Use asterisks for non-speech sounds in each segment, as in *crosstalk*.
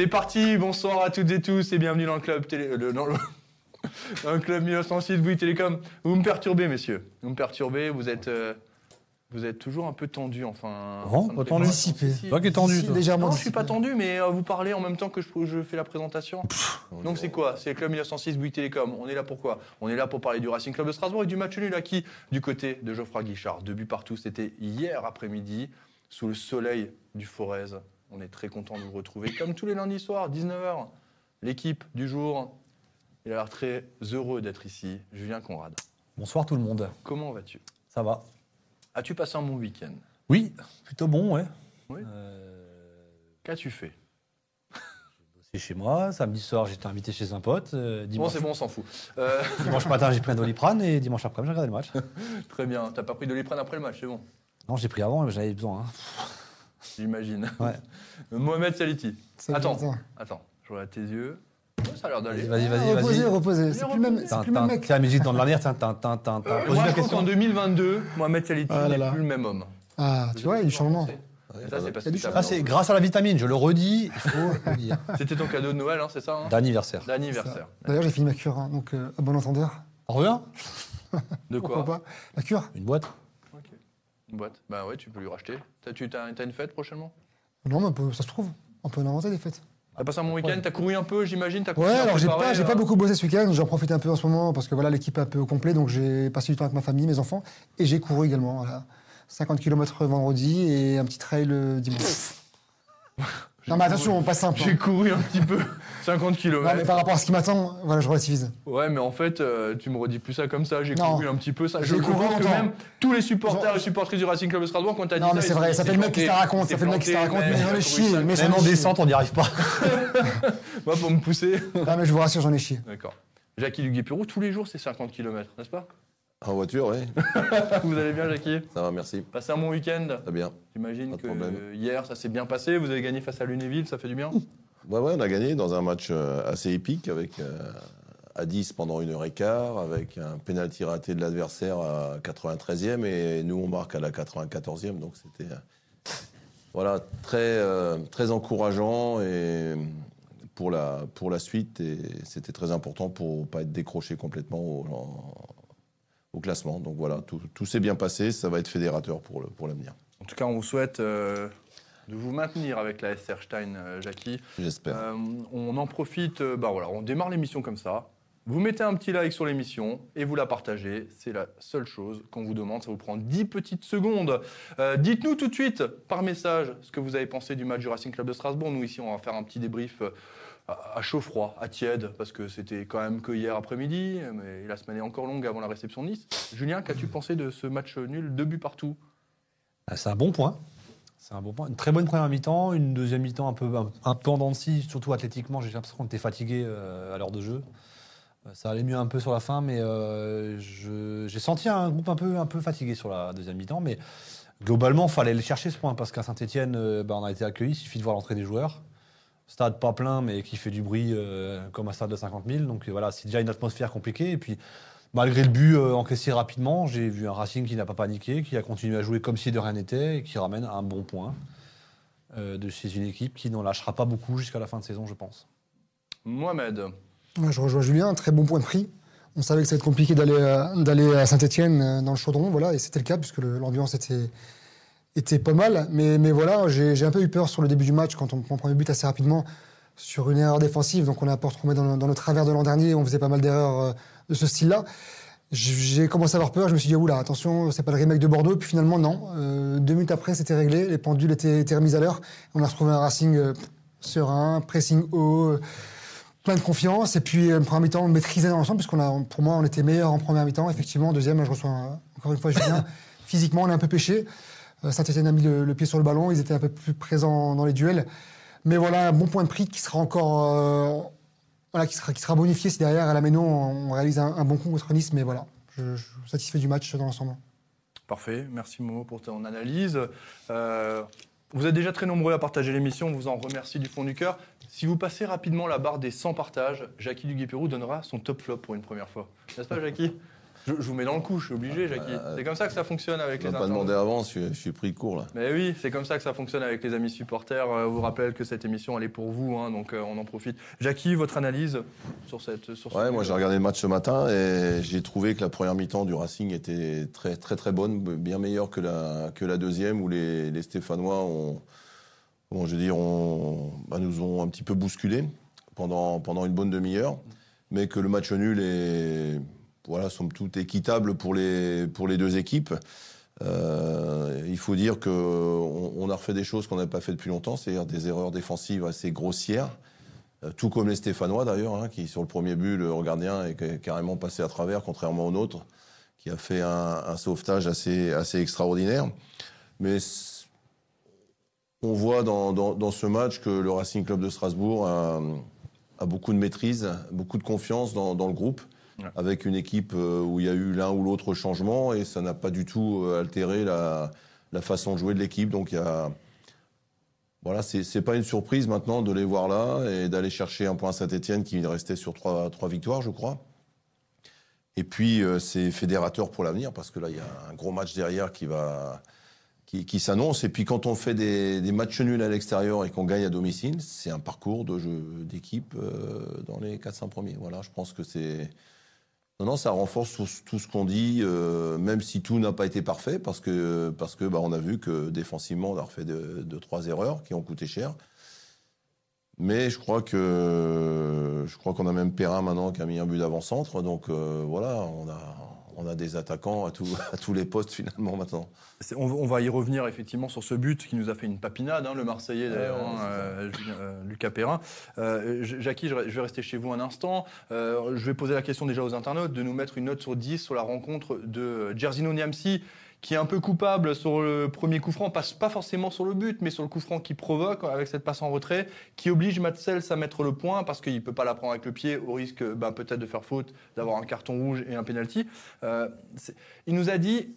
C'est parti, bonsoir à toutes et tous et bienvenue dans le club télé... euh, dans, le, dans le *laughs* club 1906 Bouygues Télécom. Vous me perturbez, messieurs. Vous me perturbez, vous êtes... euh, vous êtes toujours un peu tendu, enfin... Non, me pas tendu. Dissipé. Toi qui es tendu, légèrement Non, je suis pas tendu, mais euh, vous parlez en même temps que je, je fais la présentation. Donc c'est quoi? C'est le club 1906 Bouygues Télécom. On est là pourquoi On est là pour parler du Racing Club de Strasbourg et du match nul acquis du côté de Geoffroy Guichard. Deux buts partout, c'était hier après-midi, sous le soleil du Forez. On est très content de vous retrouver, comme tous les lundis soirs, 19h. L'équipe du jour, il a l'air très heureux d'être ici. Julien Conrad, Bonsoir tout le monde. comment vas-tu? Ça va As-tu passé un bon week-end? Oui, plutôt bon, ouais. Oui. Euh, Qu'as-tu fait? c'est chez moi. Samedi soir, j'étais invité chez un pote. Euh, Bon, dimanche, c'est bon, on s'en fout. Euh, *laughs* dimanche matin, j'ai pris un doliprane et dimanche après, j'ai regardé le match. *laughs* très bien. T'as pas pris de Doliprane après le match, c'est bon? Non, j'ai pris avant, mais j'en avais besoin. hein. J'imagine. Ouais. *laughs* Mohamed Saliti. Attends, attends. attends, je regarde tes yeux. Ouais, ça a l'air d'aller. Vas-y, vas-y, Reposez, vas-y. reposez. C'est Allez, plus le même, reposez. c'est plus le même mec. C'est la musique dans de la merde. Tin, tin, tin, tin, tin. Euh, Pose moi, la je pense qu'en question. 2022, Mohamed Saliti Ah n'est plus le même homme. Ah, tu vois, il y a du changement. Et ça, c'est t'as grâce à la vitamine, je le redis, il faut le *laughs* dire. C'était ton cadeau de Noël, hein, c'est ça hein D'anniversaire. D'anniversaire. D'ailleurs, j'ai fini ma cure, hein, donc euh, à bon entendeur. Reviens De Pourquoi quoi pas La cure Une boîte. Une boîte? Bah ouais, tu peux lui racheter. T'as, tu as, une fête prochainement? Non, mais on peut- ça se trouve. On peut en inventer des fêtes. T'as passé un bon week-end, t'as couru un peu, j'imagine t'as couru Ouais, un alors peu j'ai pareil, pas, j'ai pas euh, beaucoup bossé ce week-end. J'en profite un peu en ce moment parce que voilà, l'équipe est un peu au complet, donc j'ai passé du temps avec ma famille, mes enfants, et j'ai couru également. Voilà. 50 km vendredi et un petit trail euh, dimanche. *laughs* non, mais attention, on passe simple. J'ai couru un petit peu, *laughs* 50 km. Non, mais par rapport à ce qui m'attend, voilà, je relativise. Ouais, mais en fait, euh, tu me redis plus ça comme ça. J'ai Non. couru un petit peu ça. Je, J'ai couru que longtemps. même tous les supporters et supportrices du Racing Club de Strasbourg, quand t'as dit Non, mais c'est vrai, ça fait le mec qui se la planté, raconte, ça fait le mec qui se la raconte, mais j'en ai couru chié, cinq- mais j'en Même ai en chié. descente, on n'y arrive pas. *laughs* Moi, pour me pousser. Non, mais je vous rassure, j'en ai chié. D'accord. Jackie Duguay-Pérou, tous les jours, c'est 50 km, n'est-ce pas? En voiture, oui. *laughs* Vous allez bien, Jackie? Ça va, merci. Passez un bon week-end Très bien. J'imagine Pas de que problème. hier, ça s'est bien passé. Vous avez gagné face à Lunéville, ça fait du bien? Ouais, ouais, on a gagné dans un match euh, assez épique avec euh, à 10 pendant une heure et quart, avec un pénalty raté de l'adversaire à 93e et nous on marque à la 94e. Donc c'était euh, voilà, très, très encourageant et pour la, pour la suite et c'était très important pour pas être décroché complètement au, en- au classement. Donc voilà, tout, tout s'est bien passé, ça va être fédérateur pour le- pour l'avenir, En tout cas, on vous souhaite euh, de vous maintenir avec la SR Stein, euh, Jackie. j'espère. Euh, on en profite, bah voilà, on démarre l'émission comme ça. Vous mettez un petit like sur l'émission et vous la partagez. C'est la seule chose qu'on vous demande. Ça vous prend 10 petites secondes. Euh, Dites-nous tout de suite par message ce que vous avez pensé du match du Racing Club de Strasbourg. Nous, ici, on va faire un petit débrief à chaud froid, à tiède, parce que c'était quand même que hier après-midi. Mais la semaine est encore longue avant la réception de Nice. Julien, qu'as-tu pensé de ce match nul Deux buts partout? Ah, C'est un bon point. C'est un bon point. Une très bonne première mi-temps, une deuxième mi-temps un peu, un, peu en dents surtout athlétiquement. J'ai l'impression qu'on était fatigué euh, à l'heure de jeu. Euh, Ça allait mieux un peu sur la fin, mais euh, j'ai senti un groupe un peu, un peu fatigué sur la deuxième mi-temps. Mais globalement, il fallait le chercher ce point parce qu'à Saint-Etienne, on a été accueillis. Il suffit de voir l'entrée des joueurs. Stade pas plein, mais qui fait du bruit euh, comme un stade de 50 000. Donc euh, voilà, c'est déjà une atmosphère compliquée. Et puis, malgré le but euh, encaissé rapidement, j'ai vu un Racing qui n'a pas paniqué, qui a continué à jouer comme si de rien n'était et qui ramène un bon point euh, de chez une équipe qui n'en lâchera pas beaucoup jusqu'à la fin de saison, je pense. Mohamed. Ouais, je rejoins Julien, très bon point de prix. On savait que ça allait être compliqué d'aller d'aller à Saint-Etienne dans le chaudron, voilà, et c'était le cas puisque l'ambiance était, était pas mal. Mais, mais voilà, j'ai un peu eu peur sur le début du match quand on prend le premier but assez rapidement sur une erreur défensive. Donc on est un peu retombé dans, le- dans travers de l'an dernier, on faisait pas mal d'erreurs euh, de ce style-là. J'ai commencé à avoir peur, je me suis dit, oula, attention, c'est pas le remake de Bordeaux. Puis finalement, non. Euh, deux minutes après, c'était réglé, les pendules étaient, étaient remises à l'heure. On a retrouvé un Racing euh, serein, pressing haut. euh, plein de confiance et puis euh, première mi-temps maîtrisé dans l'ensemble puisqu'on a pour moi on était meilleur en première mi-temps effectivement en deuxième je reçois encore une fois Julien *laughs* physiquement on est un peu pêché Saint-Etienne a mis le, pied sur le ballon ils étaient un peu plus présents dans les duels mais voilà un bon point de prix qui sera encore euh, voilà qui sera bonifié si derrière à la Méno on, réalise un, bon coup contre Nice mais voilà je, je suis satisfait du match dans l'ensemble Parfait, merci Momo pour ton analyse. Euh, vous êtes déjà très nombreux à partager l'émission, on vous en remercie du fond du cœur. Si vous passez rapidement la barre des 100 partages, Jackie Duguay-Pérou donnera son top flop pour une première fois. N'est-ce pas Jackie? Je, je vous mets dans le coup, je suis obligé, Jackie. Euh, c'est comme ça que ça fonctionne avec les m'as pas demandé avant, je, suis- je suis pris de court là. Mais oui, c'est comme ça que ça fonctionne avec les amis supporters. Euh, vous rappelle que cette émission, elle est pour vous, hein, donc euh, on en profite. Jackie, votre analyse sur cette. Sur Ouais, moi j'ai regardé le match ce matin et j'ai trouvé que la première mi-temps du Racing était très très très bonne, bien meilleure que la, que la deuxième où les, les Stéphanois ont, bon, je veux dire, ont, bah, nous ont un petit peu bousculé pendant, pendant une bonne demi-heure, mais que le match nul est, voilà, somme toute équitable pour les, pour les deux équipes. Euh, il faut dire qu'on on a refait des choses qu'on n'avait pas fait depuis longtemps, c'est-à-dire des erreurs défensives assez grossières. Euh, Tout comme les Stéphanois d'ailleurs, hein, qui sur le premier but, le gardien est ca- carrément passé à travers, contrairement au nôtre, qui a fait un, sauvetage assez, assez extraordinaire. Mais on voit dans, dans, dans ce match que le Racing Club de Strasbourg a, a beaucoup de maîtrise, beaucoup de confiance dans, dans le groupe, Avec une équipe euh, où il y a eu l'un ou l'autre changement et ça n'a pas du tout euh, altéré la, façon de jouer de l'équipe. Donc il y voilà, c'est pas une surprise maintenant de les voir là et d'aller chercher un point Saint-Etienne qui restait sur trois, victoires, je crois. Et puis euh, c'est fédérateur pour l'avenir parce que là il y a un gros match derrière qui va qui, s'annonce. Et puis quand on fait des, matchs nuls à l'extérieur et qu'on gagne à domicile, c'est un parcours d'équipe dans les 400 premiers. Voilà, je pense que c'est non, ça renforce tout, ce qu'on dit, euh, même si tout n'a pas été parfait, parce que bah, on a vu que défensivement on a refait deux, trois erreurs qui ont coûté cher. Mais je crois que je crois qu'on a même Perrin maintenant qui a mis un but d'avant-centre, donc euh, voilà, on a on a des attaquants à, tout, *laughs* à tous les postes finalement maintenant. On, on va y revenir effectivement sur ce but qui nous a fait une papinade, hein, le Marseillais d'ailleurs, Ouais, hein, euh, euh, Lucas Perrin. Euh, Jackie, je, je vais rester chez vous un instant. Je vais poser la question déjà aux internautes de nous mettre une note sur 10 sur la rencontre de Jerzino Niamsi, qui est un peu coupable sur le premier coup franc, passe pas forcément sur le but, mais sur le coup franc qui provoque avec cette passe en retrait, qui oblige Matsels à mettre le point parce qu'il peut pas la prendre avec le pied au risque ben, peut-être de faire faute, d'avoir un carton rouge et un penalty. Euh, il nous a dit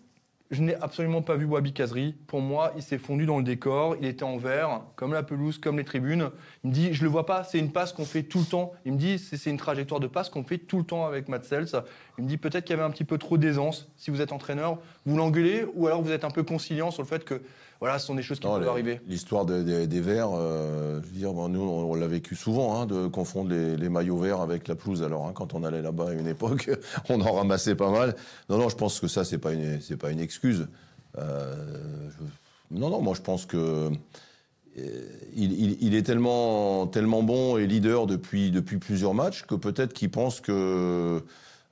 je n'ai absolument pas vu Wabi Kazri. Pour moi, il s'est fondu dans le décor. Il était en vert, comme la pelouse, comme les tribunes. Il me dit, je le vois pas, c'est une passe qu'on fait tout le temps. Il me dit, c'est une trajectoire de passe qu'on fait tout le temps avec Matt Sells. Il me dit, peut-être qu'il y avait un petit peu trop d'aisance. Si vous êtes entraîneur, vous l'engueulez ou alors vous êtes un peu conciliant sur le fait que, voilà, ce sont des choses qui Non, peuvent les- arriver. L'histoire des, verts, euh, je veux dire, bon, nous, on, on l'a vécu souvent, hein, de confondre les, les maillots verts avec la pelouse. Alors, hein, quand on allait là-bas à une époque, *laughs* on en ramassait pas mal. Non, non, je pense que ça, c'est pas une, c'est pas une excuse. Euh, je- non, non, moi, je pense que euh, il, il- il est tellement, tellement bon et leader depuis, depuis plusieurs matchs que peut-être qu'il pense que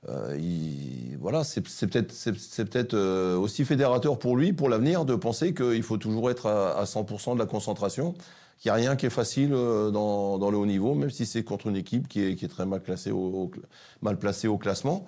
euh, il- voilà, c'est peut-être c'est- peut-être euh, aussi fédérateur pour lui, pour l'avenir, de penser qu'il faut toujours être à, à 100% de la concentration, qu'il n'y a rien qui est facile euh, dans, le haut niveau, même si c'est contre une équipe qui est, très mal, classée mal placée au classement.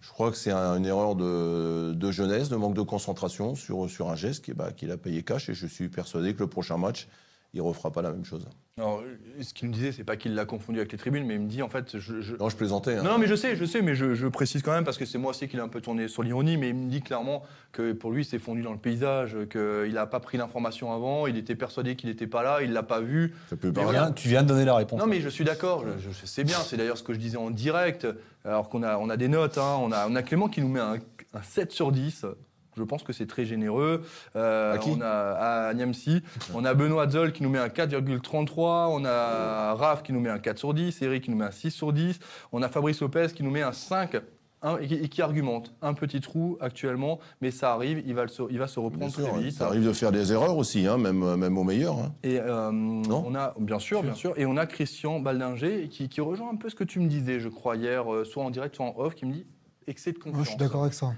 Je crois que c'est un- une erreur de, de jeunesse, de manque de concentration sur, sur un geste qui- bah, qu'il a payé cash, et je suis persuadé que le prochain match, il refera pas la même chose. Alors, ce qu'il me disait, c'est pas qu'il l'a confondu avec les tribunes, mais il me dit, en fait, je, je- Non, je plaisantais. hein. Non, non, mais je sais, je sais, mais je, je précise quand même parce que c'est moi aussi qui l'ai un peu tourné sur l'ironie, mais il me dit clairement que pour lui, c'est fondu dans le paysage, qu'il n'a pas pris l'information avant, il était persuadé qu'il n'était pas là, il l'a pas vu. Ça peut voilà. viens- Tu viens de donner la réponse. Non, mais je suis d'accord, je, je sais bien, c'est d'ailleurs ce que je disais en direct, alors qu'on a, on a des notes, hein, on, a, on a Clément qui nous met un, un 7 sur 10. Je pense que c'est très généreux. Euh, À qui on a à Niamsi. On a Benoît Zoll qui nous met un 4,33. On a Raph qui nous met un 4 sur 10. Eric qui nous met un 6 sur 10. On a Fabrice Lopez qui nous met un 5 hein, et, qui, et qui argumente. Un petit trou actuellement, mais ça arrive, il va, le se, il va se Bien reprendre sûr, très vite. ça arrive de faire des erreurs aussi, hein, même, même au meilleur. hein. Et euh, on a, bien sûr, bien sûr, et on a Christian Baldinger qui, qui rejoint un peu ce que tu me disais, je crois, hier, euh, soit en direct, soit en off, qui me dit excès de Moi, confiance. je suis d'accord avec ça.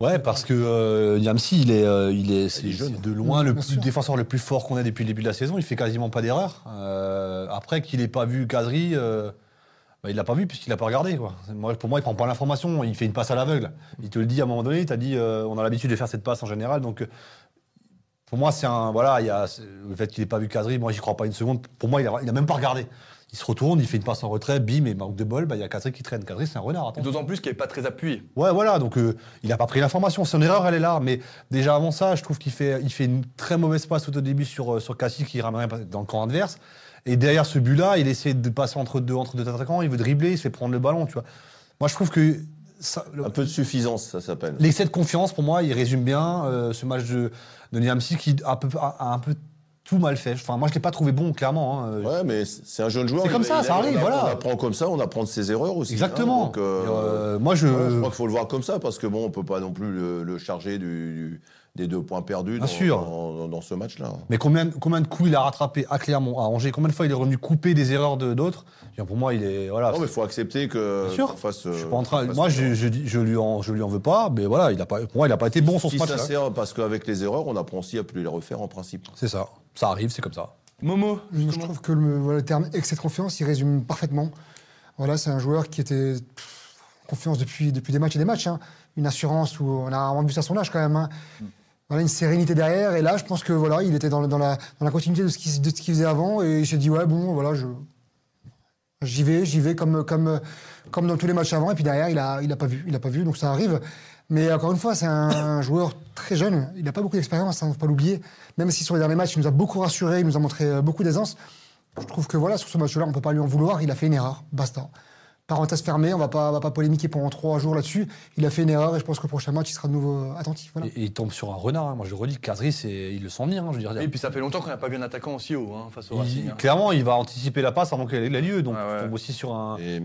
Ouais, parce que euh, Niamsi, il est, euh, il est, c'est de loin le plus- défenseur le plus fort qu'on a depuis le début de la saison. Il fait quasiment pas d'erreur. Euh, après qu'il ait pas vu Kazri, euh, bah, il l'a pas vu puisqu'il l'a pas regardé. Quoi. Moi, pour moi, il prend pas l'information. Il fait une passe à l'aveugle. Il te le dit à un moment donné. Il t'a dit, on a l'habitude de faire cette passe en général. Donc, pour moi, c'est un voilà. Il y a c'est- le fait qu'il ait pas vu Kazri. Moi, j'y crois pas une seconde. Pour moi, il a, il a même pas regardé. Il se retourne, il fait une passe en retrait, bim, et manque de bol, bah, il y a Kazri qui traîne. Kazri, c'est un renard. D'autant plus qu'il n'est pas très appuyé. Ouais, voilà, donc euh, il n'a pas pris l'information. Son erreur, elle est là. Mais déjà avant ça, je trouve qu'il fait, il fait une très mauvaise passe tout au début sur, euh, sur Cassis qui ramène dans le camp adverse. Et derrière ce but-là, il essaie de passer entre deux, entre deux attaquants, il veut dribbler, il se fait prendre le ballon, tu vois. Moi, je trouve que ça- Un peu de suffisance, ça s'appelle. l'excès de confiance, pour moi, il résume bien euh, ce match de, de Niamsi qui a un, peu, a, a un peu tout mal fait. Enfin, moi, je l'ai pas trouvé bon, clairement. hein. Ouais, mais c'est un jeune joueur. C'est comme il- ça, il- ça on arrive, voilà. On apprend comme ça, on apprend de ses erreurs aussi. hein. Exactement. Donc, euh, Euh, moi, je, crois qu'il faut le voir comme ça, parce que bon, on peut pas non plus le, le charger du, du- des deux points perdus dans, sûr. dans- dans ce match-là. Mais combien, combien de coups il a rattrapé à Clermont, à Angers? Combien de fois il est revenu couper des erreurs de d'autres? Pour moi, il est voilà. Non, mais il faut accepter que. Bien sûr. fasse, je suis euh, pas en train. Moi, je, je, je lui en, je lui en veux pas. Mais voilà, il a pas. Pour moi, il a pas été bon sur ce match-là. parce qu'avec les erreurs, on apprend aussi à plus les refaire en principe. C'est ça. Ça arrive, c'est comme ça. Momo, Je trouve que le, voilà, le terme excès de confiance, il résume parfaitement. Voilà, c'est un joueur qui était pff, confiance depuis, depuis des matchs et des matchs. hein. Une assurance où on a rarement vu ça à son âge quand même. hein. Voilà, une sérénité derrière. Et là, je pense que voilà, il était dans, la, dans la continuité de ce qu'il faisait avant. Et il s'est dit, ouais, bon, voilà, je, j'y vais, j'y vais comme, comme, comme dans tous les matchs avant. Et puis derrière, il a, il a pas vu. Il a pas vu, donc ça arrive. Mais encore une fois, c'est un joueur très jeune. Il n'a pas beaucoup d'expérience, il ne faut pas l'oublier. Même si sur les derniers matchs, il nous a beaucoup rassuré, il nous a montré euh, beaucoup d'aisance. Je trouve que voilà, sur ce match-là, on ne peut pas lui en vouloir. Il a fait une erreur. Basta. Parenthèse fermée, on ne va pas, on polémiquer pendant trois jours là-dessus. Il a fait une erreur et je pense que le prochain match, il sera de nouveau euh, attentif. Voilà. Et, et il tombe sur un renard. hein. Moi, je le redis, Kadri, c'est, il le sent venir. hein, je veux dire. Et puis ça fait longtemps qu'on n'a pas vu un attaquant aussi haut hein, face au Il- Racing. hein. Clairement, il va anticiper la passe avant qu'elle ait lieu. Donc, Ah ouais. il tombe aussi sur un. Et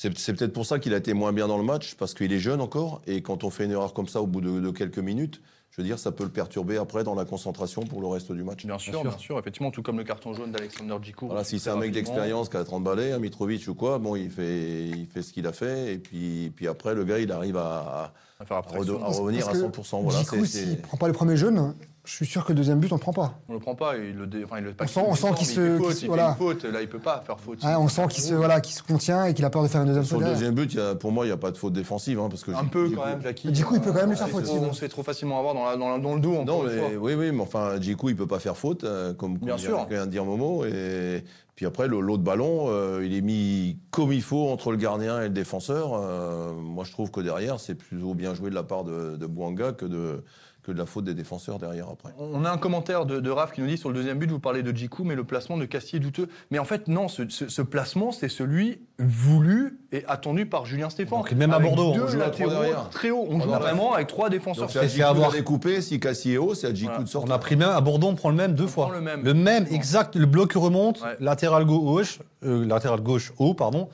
c'est c'est peut-être pour ça qu'il a été moins bien dans le match, parce qu'il est jeune encore. Et quand on fait une erreur comme ça au bout de, de quelques minutes, je veux dire, ça peut le perturber après dans la concentration pour le reste du match. Bien sûr, sûr. bien sûr, effectivement, tout comme le carton jaune d'Alexander Djikou. Voilà, si c'est un mec d'expérience qui a 30 balais, un Mitrovic ou quoi, bon, il fait, il fait ce qu'il a fait. Et puis, puis après, le gars, il arrive à, à faire à, abstraction. redo- à revenir à Parce que 100%. Voilà, Djikou, c'est- s'il ne prend pas le premier jeune, je suis sûr que le deuxième but, on ne prend pas. On le prend pas, il le, dé- enfin, il le On sent- le on sent défend, qu'il se- il fait faute, il voilà. fait une faute, là il peut pas faire faute. On sent qu'il se, voilà, qu'il se contient et qu'il a peur de faire une deuxième Sur faute. le derrière. deuxième but, il y a- pour moi, il n'y a pas de faute défensive. hein, parce que Un peu quand même, Jackie. Du coup, il peut quand même lui faire Ouais, faute. On se fait trop facilement avoir dans, la- dans, la- dans le dos. Non, mais, oui, oui, mais enfin, Djikou, il peut pas faire faute, euh, comme Bien sûr. vient de dire Momo. Et puis après, le- l'autre ballon, euh, il est mis comme il faut entre le gardien et le défenseur. Euh, moi, je trouve que derrière, c'est plutôt bien joué de la part de, de Bouanga que de, que de la faute des défenseurs derrière après. On a un commentaire de, de Raph qui nous dit sur le deuxième but, vous parlez de Djikou, mais le placement de Cassier est douteux. Mais en fait, non, ce, ce- ce placement, c'est celui voulu et attendu par Julien Stéphane. Donc, même à Bordeaux, deux on joue à trois derrière. très haut. On joue Pendant la- vraiment avec trois défenseurs. C'est à avoir- couper. Si Cassie est haut, c'est à Djikou Voilà. de sortir. On a pris même à Bordeaux, on prend le même deux fois. prend le même. Le même, Bon. exact. Le bloc remonte, Ouais. latéral gauche, euh, latéral gauche haut, pardon,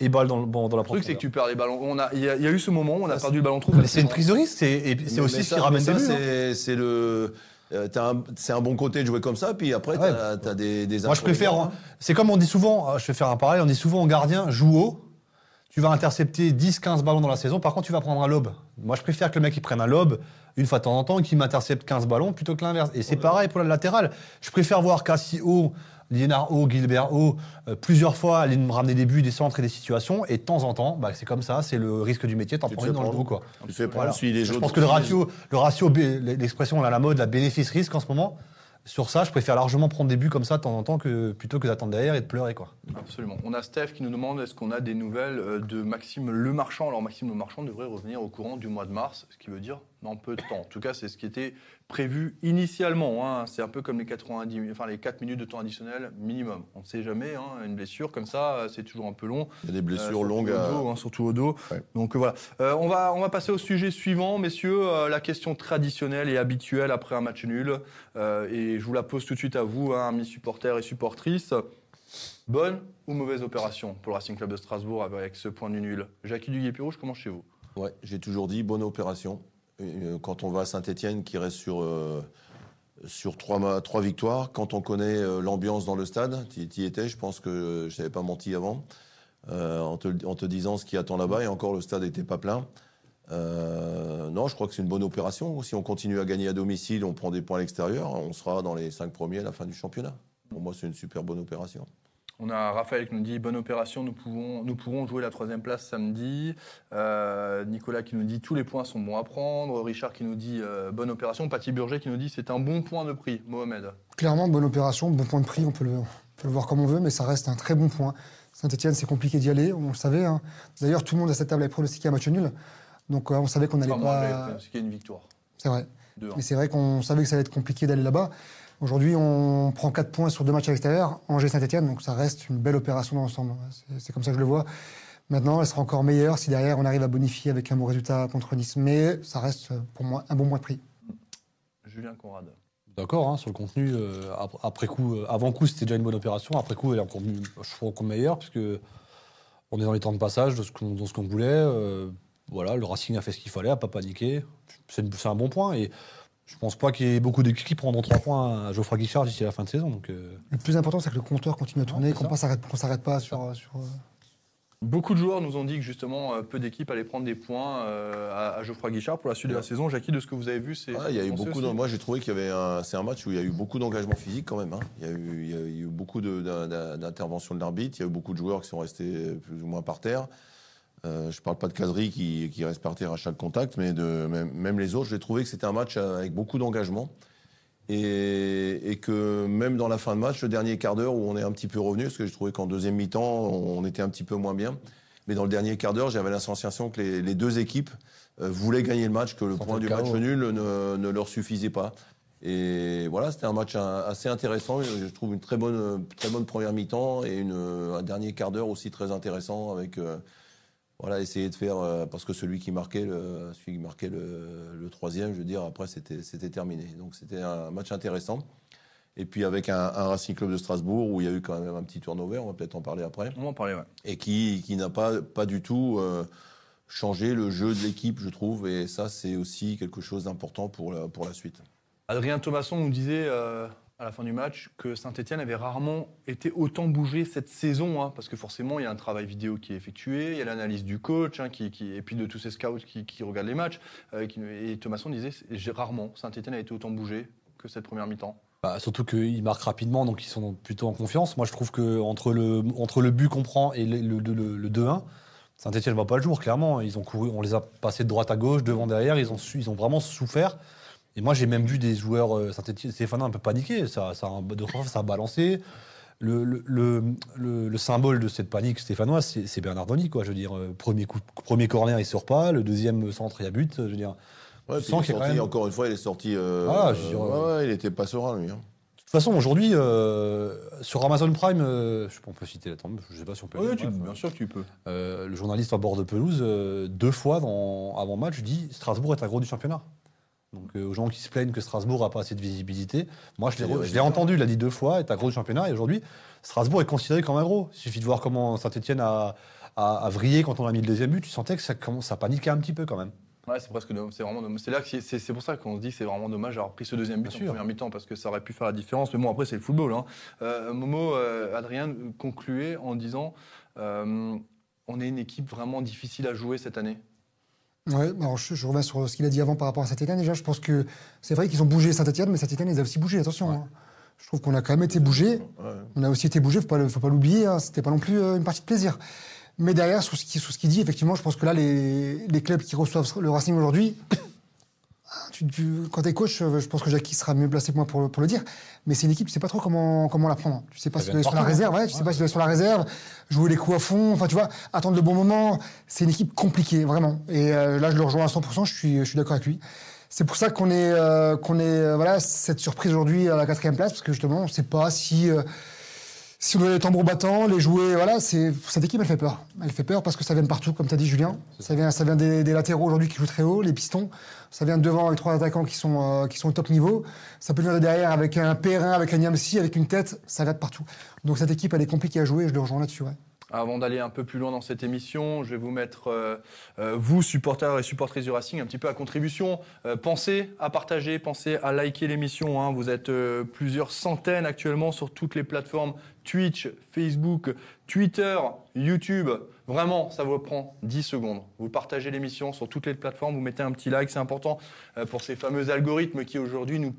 et balle dans, le- dans la Le truc, c'est que tu perds les ballons. On a, il, y a, il y a eu ce moment où on a Ça, perdu le ballon trop Mais C'est une prise de risque, c'est- et aussi ce ça- qui ramène mais des ça, buts. hein. c'est- C'est le. euh, C'est un bon côté de jouer comme ça, puis après, Ouais. t'as as des, des Moi, je préfère. hein. C'est comme on dit souvent, euh, je vais faire un parallèle, on dit souvent au gardien, joue haut. Tu vas intercepter 10-15 ballons dans la saison, par contre, tu vas prendre un lob. Moi, je préfère que le mec il prenne un lob une fois de temps en temps et qu'il m'intercepte 15 ballons plutôt que l'inverse. Et c'est pareil pour la latérale. Je préfère voir Cassie haut, Liénard haut, Gilbert haut, euh, plusieurs fois aller me ramener des buts, des centres et des situations. Et de temps en temps, bah, c'est comme ça, c'est le risque du métier, t'en prends une dans le dos. Quoi. Tu fais prendre Voilà. les Je pense que le ratio, le ratio, l'expression à la mode, la bénéfice-risque en ce moment, sur ça, je préfère largement prendre des buts comme ça de temps en temps que, plutôt que d'attendre derrière et de pleurer. Quoi. Absolument. On a Steph qui nous demande est-ce qu'on a des nouvelles euh, de Maxime Le Marchand? Alors Maxime Le Marchand devrait revenir au courant du mois de mars, ce qui veut dire dans peu de temps. En tout cas, c'est ce qui était prévu initialement. hein. C'est un peu comme les 90, mi- enfin les 4 minutes de temps additionnel minimum. On ne sait jamais. hein. Une blessure comme ça, euh, c'est toujours un peu long. Il y a des Euh, blessures surtout longues au à. dos, hein, surtout au dos. Ouais. Donc euh, voilà. Euh, on, va, on va passer au sujet suivant, messieurs. Euh, la question traditionnelle et habituelle après un match nul. Euh, et je vous la pose tout de suite à vous, hein, amis supporters et supportrices. Bonne ou mauvaise opération pour le Racing Club de Strasbourg avec ce point du nul? Jackie Duguay-Pirouge, je commence chez vous? Ouais, j'ai toujours dit bonne opération. Euh, Quand on va à Saint-Etienne, qui reste sur, euh, sur trois, trois victoires, quand on connaît euh, l'ambiance dans le stade, tu y étais, je pense que je n'avais pas menti avant, euh, en, te, en te disant ce qui attend là-bas, et encore le stade n'était pas plein. Euh, non, je crois que c'est une bonne opération. Si on continue à gagner à domicile, on prend des points à l'extérieur, on sera dans les cinq premiers à la fin du championnat. Pour moi, c'est une super bonne opération. On a Raphaël qui nous dit bonne opération, nous, pouvons, nous pourrons jouer la troisième place samedi. Euh, Nicolas qui nous dit tous les points sont bons à prendre. Richard qui nous dit euh, bonne opération. Paty Burger qui nous dit c'est un bon point de prix. Mohamed. Clairement, bonne opération, bon point de prix, on peut, le, on peut le voir comme on veut, mais ça reste un très bon point. Saint-Etienne, c'est compliqué d'y aller, on le savait. hein. D'ailleurs, tout le monde à cette table avait pronostiqué un match nul. Donc, euh, on savait qu'on n'allait pas. pronostiqué une victoire. C'est vrai. Hein. Mais c'est vrai qu'on savait que ça allait être compliqué d'aller là-bas. Aujourd'hui, on prend 4 points sur deux matchs à l'extérieur, Angers-Saint-Etienne, donc ça reste une belle opération dans l'ensemble. C'est- comme ça que je le vois. Maintenant, elle sera encore meilleure si derrière on arrive à bonifier avec un bon résultat contre Nice. Mais ça reste pour moi un bon point de prix. Julien Conrad. D'accord, hein, sur le contenu, euh, ap- après coup, euh, avant coup, c'était déjà une bonne opération. Après coup, elle est encore, mieux- je trouve encore meilleure, puisque on est dans les temps de passage de ce qu'on, dans ce qu'on voulait. euh, voilà, le Racing a fait ce qu'il fallait, a pas paniqué. C'est, un bon point. Et je pense pas qu'il y ait beaucoup d'équipes qui prendront trois points à Geoffroy Guichard d'ici la fin de saison. Donc, euh, Le plus important, c'est que le compteur continue à tourner, qu'on ne s'arrête, pas sur. sur euh, Beaucoup de joueurs nous ont dit que justement euh, peu d'équipes allaient prendre des points à, Geoffroy Guichard pour la suite de la saison. Jackie, de ce que vous avez vu, c'est. Ouais, il y a eu beaucoup. Moi, j'ai trouvé qu'il y avait un. C'est un match où il y a eu beaucoup d'engagement physique quand même. hein. Il, y a eu, il y a eu beaucoup de- d'interventions de l'arbitre. Il y a eu beaucoup de joueurs qui sont restés plus ou moins par terre. Euh, je parle pas de caserie qui, qui reste par terre à chaque contact, mais de même, même les autres. J'ai trouvé que c'était un match avec beaucoup d'engagement. Et, et que même dans la fin de match, le dernier quart d'heure où on est un petit peu revenu, parce que j'ai trouvé qu'en deuxième mi-temps, on était un petit peu moins bien. Mais dans le dernier quart d'heure, j'avais la sensation que les, les deux équipes euh, voulaient gagner le match, que le point du match nul ne, ne leur suffisait pas. Et voilà, c'était un match assez intéressant. Je trouve une très bonne, très bonne première mi-temps et une, un dernier quart d'heure aussi très intéressant avec euh, voilà essayer de faire euh, parce que celui qui marquait le, celui qui marquait le, le troisième, je veux dire après c'était c'était terminé. Donc c'était un match intéressant. Et puis avec un, un Racing Club de Strasbourg où il y a eu quand même un petit turnover, on va peut-être en parler après On va en parler, ouais. et qui, qui n'a pas, pas du tout euh, changé le jeu de l'équipe, je trouve. Et ça, c'est aussi quelque chose d'important pour la, pour la suite. Adrien Thomasson nous disait euh, à la fin du match que Saint-Etienne avait rarement été autant bougé cette saison, hein, parce que forcément il y a un travail vidéo qui est effectué, il y a l'analyse du coach, hein, qui, et puis de tous ces scouts qui, regardent les matchs. euh, et Thomasson disait rarement Saint-Etienne a été autant bougé que cette première mi-temps. Bah, surtout qu'ils marquent rapidement, donc ils sont plutôt en confiance. Moi, je trouve que entre le, but qu'on prend et le, le, le- le 2-1, Saint-Etienne ne va pas le jour, clairement. Ils ont couru, on les a passés de droite à gauche, devant, derrière. Ils ont vraiment souffert. Et moi, j'ai même vu des joueurs euh, Stéphane un peu paniquer. Ça, ça, ça a balancé. Le, le, le, le- le symbole de cette panique stéphanoise, c'est Bernardoni, quoi. Je veux dire, euh, premier, coup, premier corner, il sort pas. Le deuxième centre, il y a but. Je veux dire, Ouais, Tu sens il est sorti, même- Encore une fois, il est sorti. euh, Ah, je veux dire, ouais, ouais, il était pas serein, lui. hein. De toute façon, aujourd'hui, euh, sur Amazon Prime, euh, je on peut citer la tombe, je sais pas si on peut. Oui, Bref, bien sûr que tu peux. euh, le journaliste à bord de pelouse, deux fois dans, avant match, dit Strasbourg est un gros du championnat. Donc euh, aux gens qui se plaignent que Strasbourg a pas assez de visibilité, moi je l'ai résultats. entendu, il a dit deux fois, est un gros du championnat, et aujourd'hui, Strasbourg est considéré comme un gros. Il suffit de voir comment Saint-Etienne a, a, a vrillé quand on a mis le deuxième but, tu sentais que ça, ça paniquait un petit peu quand même. Ouais, c'est presque c'est vraiment. C'est là c'est- pour ça qu'on se dit que c'est vraiment dommage d'avoir pris ce deuxième but Bien en sûr. première mi-temps parce que ça aurait pu faire la différence. Mais bon, après c'est le football. Hein. Euh, Momo, euh, Adrien concluait en disant euh, on est une équipe vraiment difficile à jouer cette année. Ouais, alors je, je reviens sur ce qu'il a dit avant par rapport à Saint-Etienne. Déjà, je pense que c'est vrai qu'ils ont bougé Saint-Etienne, mais Saint-Etienne, ils a aussi bougé, attention. Ouais. hein. Je trouve qu'on a quand même été bougé. Ouais. On a aussi été bougé, faut pas, faut pas l'oublier. Hein. C'était pas non plus euh, une partie de plaisir. Mais derrière, sur ce qui- qu'il dit, effectivement, je pense que là, les, les clubs qui reçoivent le Racing aujourd'hui, tu, tu- quand tu es coach, euh, je pense que Jackie sera mieux placé que moi pour, le- pour le dire. Mais c'est une équipe, tu sais pas trop comment, comment la prendre. Tu sais pas si tu être sur la réserve, ouais, tu sais pas si tu être sur la réserve, jouer les coups à fond, enfin tu vois, attendre le bon moment. C'est une équipe compliquée, vraiment. Et euh, là, je le rejoins à 100%, je suis, je suis d'accord avec lui. C'est pour ça qu'on est, euh, qu'on est, euh, voilà, cette surprise aujourd'hui à la quatrième place, parce que justement, on ne sait pas si, si on doit les tambours battants, les jouer, voilà, c'est, cette équipe, elle fait peur. Elle fait peur parce que ça vient de partout, comme tu as dit, Julien. Ça vient, ça vient des, des latéraux aujourd'hui qui jouent très haut, les pistons. Ça vient de devant avec trois attaquants qui sont, euh, qui sont au top niveau. Ça peut venir de derrière avec un Perrin, avec un Niamsi, avec une tête. Ça vient de partout. Donc cette équipe, elle est compliquée à jouer et je le rejoins là-dessus, ouais. Avant d'aller un peu plus loin dans cette émission, je vais vous mettre, euh, euh, vous, supporters et supportrices du Racing, un petit peu à contribution. Euh, pensez à partager, pensez à liker l'émission. hein. Vous êtes plusieurs centaines actuellement sur toutes les plateformes Twitch, Facebook, Twitter, YouTube. Vraiment, ça vous prend 10 secondes. Vous partagez l'émission sur toutes les plateformes, vous mettez un petit like, c'est important pour ces fameux algorithmes qui aujourd'hui nous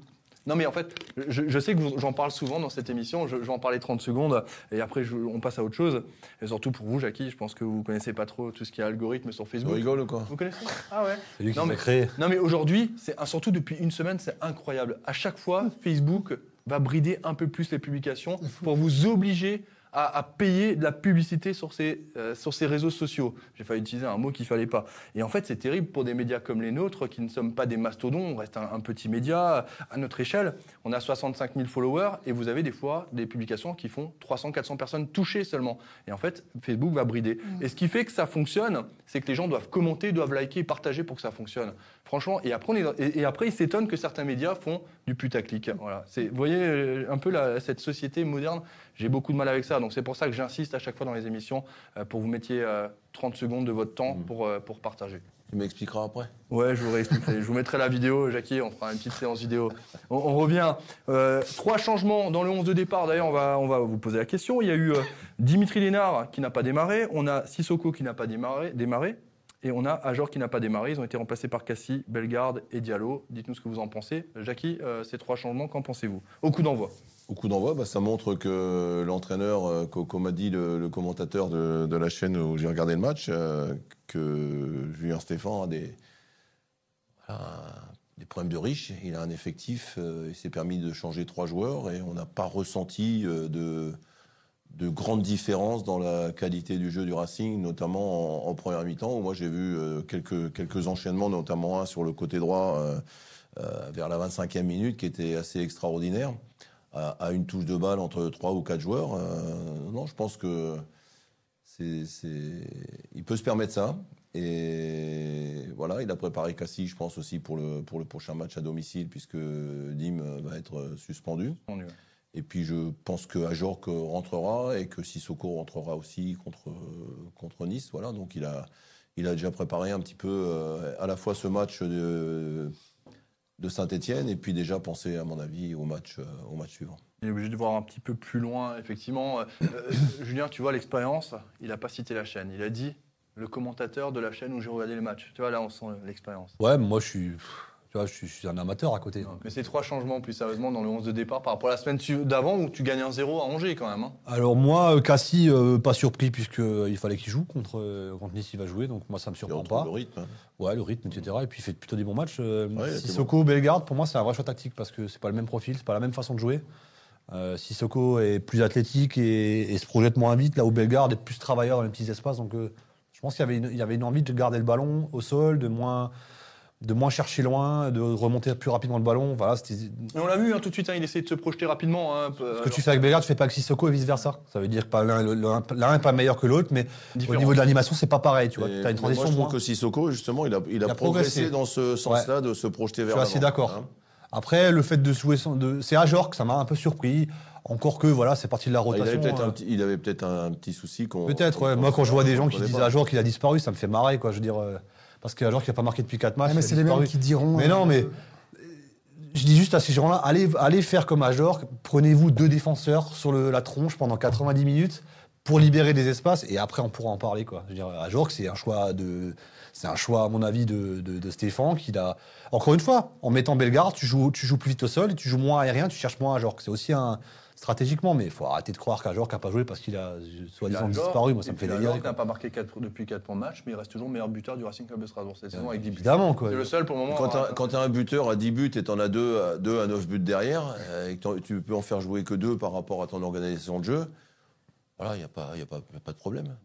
non, mais en fait, je, je sais que j'en parle souvent dans cette émission. Je, je vais en parler 30 secondes et après, je- on passe à autre chose. Et surtout pour vous, Jackie, je pense que vous connaissez pas trop tout ce qui est algorithme sur Facebook. rigoles ou quoi? Vous connaissez Ah ouais C'est lui qui Non, l'a mais- créé. Non, mais aujourd'hui, c'est surtout depuis une semaine, c'est incroyable. À chaque fois, Facebook va brider un peu plus les publications pour vous obliger à, à payer de la publicité sur ces, euh, sur ces réseaux sociaux. J'ai failli utiliser un mot qu'il fallait pas. Et en fait, c'est terrible pour des médias comme les nôtres, qui ne sommes pas des mastodons, on reste un, un petit média à notre échelle. On a 65 000 followers et vous avez des fois des publications qui font 300, 400 personnes touchées seulement. Et en fait, Facebook va brider. Et ce qui fait que ça fonctionne, c'est que les gens doivent commenter, doivent liker, partager pour que ça fonctionne. Franchement, et après, on est dans- et, et après ils s'étonnent que certains médias font du putaclic. Voilà. Vous voyez euh, un peu la- cette société moderne, j'ai beaucoup de mal avec ça. Donc c'est pour ça que j'insiste à chaque fois dans les émissions euh, pour que vous mettiez euh, 30 secondes de votre temps pour, euh, pour partager. Tu m'expliqueras après. Ouais, je vous réexpliquerai. je vous mettrai la vidéo, Jackie, on fera une petite séance vidéo. On, on revient. Euh, trois changements dans le 11 de départ. D'ailleurs, on va, on va vous poser la question. Il y a eu euh, Dimitri Lénard qui n'a pas démarré. On a Sissoko qui n'a pas démarré, démarré. Et on a Ajor qui n'a pas démarré. Ils ont été remplacés par Cassie, Bellegarde et Diallo. Dites-nous ce que vous en pensez. Jackie, euh, ces trois changements, qu'en pensez-vous? Au coup d'envoi. Au coup d'envoi, bah, ça montre que l'entraîneur, euh, co- comme a dit le, commentateur de, la chaîne où j'ai regardé le match, euh, que Julien Stéphan a des, problèmes de riche. Il a un effectif, euh, il s'est permis de changer trois joueurs et on n'a pas ressenti euh, de, de grandes différences dans la qualité du jeu du Racing, notamment en, première mi-temps, où moi j'ai vu euh, quelques, enchaînements, notamment un sur le côté droit euh, euh, vers la 25e minute, qui était assez extraordinaire à, à une touche de balle entre trois ou quatre joueurs. Euh, non, je pense que c'est, il peut se permettre ça. Et voilà, il a préparé Cassie, je pense aussi pour le, pour le prochain match à domicile, puisque Dim va être suspendu. Y va. Et puis je pense que Ajorc rentrera et que Sissoko rentrera aussi contre, contre Nice. Voilà, donc il a, il a déjà préparé un petit peu euh, à la fois ce match de, de Saint-Etienne et puis déjà pensé, à mon avis, au match, euh, au match suivant. Il est obligé de voir un petit peu plus loin, effectivement. Euh, euh, Julien, tu vois l'expérience, il n'a pas cité la chaîne. Il a dit le commentateur de la chaîne où j'ai regardé les matchs. Tu vois, là, on sent l'expérience. Ouais, moi, je suis, tu vois, je suis, je suis un amateur à côté. Mais c'est trois changements, plus sérieusement, dans le 11 de départ par rapport à la semaine d'avant où tu gagnes un 0 à Angers, quand même. hein. Alors moi, euh, Cassie, euh, pas surpris puisque euh, il fallait qu'il joue contre, euh, contre Nice, il va jouer, donc moi ça me surprend pas. le rythme. hein. Ouais, le rythme, etc. Et puis il fait plutôt des bons matchs. Euh, Ouais, Sissoko, Bellegarde, pour moi c'est un vrai choix tactique parce que c'est pas le même profil, c'est pas la même façon de jouer. Euh, Sissoko est plus athlétique et, et se projette moins vite, là où Bellegarde est plus travailleur dans les petits espaces. Donc euh, je pense qu'il y avait une envie de garder le ballon au sol, de moins, de moins chercher loin, de remonter plus rapidement le ballon. Voilà, c'était Et on l'a vu hein, tout de suite, hein, il essaie de se projeter rapidement. hein, un peu, Ce que tu fais avec Bellegarde, tu fais pas avec Sissoko et vice versa. Ça veut dire que pas l'un l'un- l'un est pas meilleur que l'autre, mais Différent. au niveau de l'animation, c'est pas pareil. Tu vois, as une moi, transition je trouve moins. que Sissoko, justement, il a, il a, Il a progressé progressé. dans ce sens-là de se projeter Je vers suis assez l'avant, d'accord. hein. Après, le fait de jouer sans- de, c'est Ajor que ça m'a un peu surpris. Encore que voilà, c'est parti de la Ah, il, rotation. avait peut-être un, petit- il avait peut-être un petit souci qu'on. Peut-être, ouais. Moi, quand je vois des gens qui disent pas. Ajor qu'il a disparu, ça me fait marrer, quoi. Je veux dire, euh, parce qu'Ajor qui a pas marqué depuis 4 matchs. Ah, mais c'est les mêmes qui diront. Mais euh, non, mais je dis juste à ces gens-là, allez, allez faire comme Ajor, prenez-vous deux défenseurs sur le- la tronche pendant 90 minutes pour libérer des espaces et après on pourra en parler. Quoi. Je veux dire, c'est un choix de, c'est un choix à mon avis de, de, de Stéphane qui a, encore une fois, en mettant Bellegarde, tu joues, tu joues plus vite au sol, et tu joues moins aérien, tu cherches moins Ajor. C'est aussi un stratégiquement, mais il faut arrêter de croire qu'Ajor n'a pas joué parce qu'il a soi-disant Il a disparu. Moi, ça me fait délirer. Ajor n'a pas marqué quatre- depuis 4 points de match, mais il reste toujours meilleur buteur du Racing Club de Strasbourg cette saison avec 10 buts. Évidemment, quoi. C'est le seul pour le moment. Quand tu as un buteur à 10 buts et tu en as 2 à, 2 à 9 buts derrière, euh, et que tu peux en faire jouer que 2 par rapport à ton organisation de jeu, voilà, il n'y a, pas- y a, pas- y a pas de problème.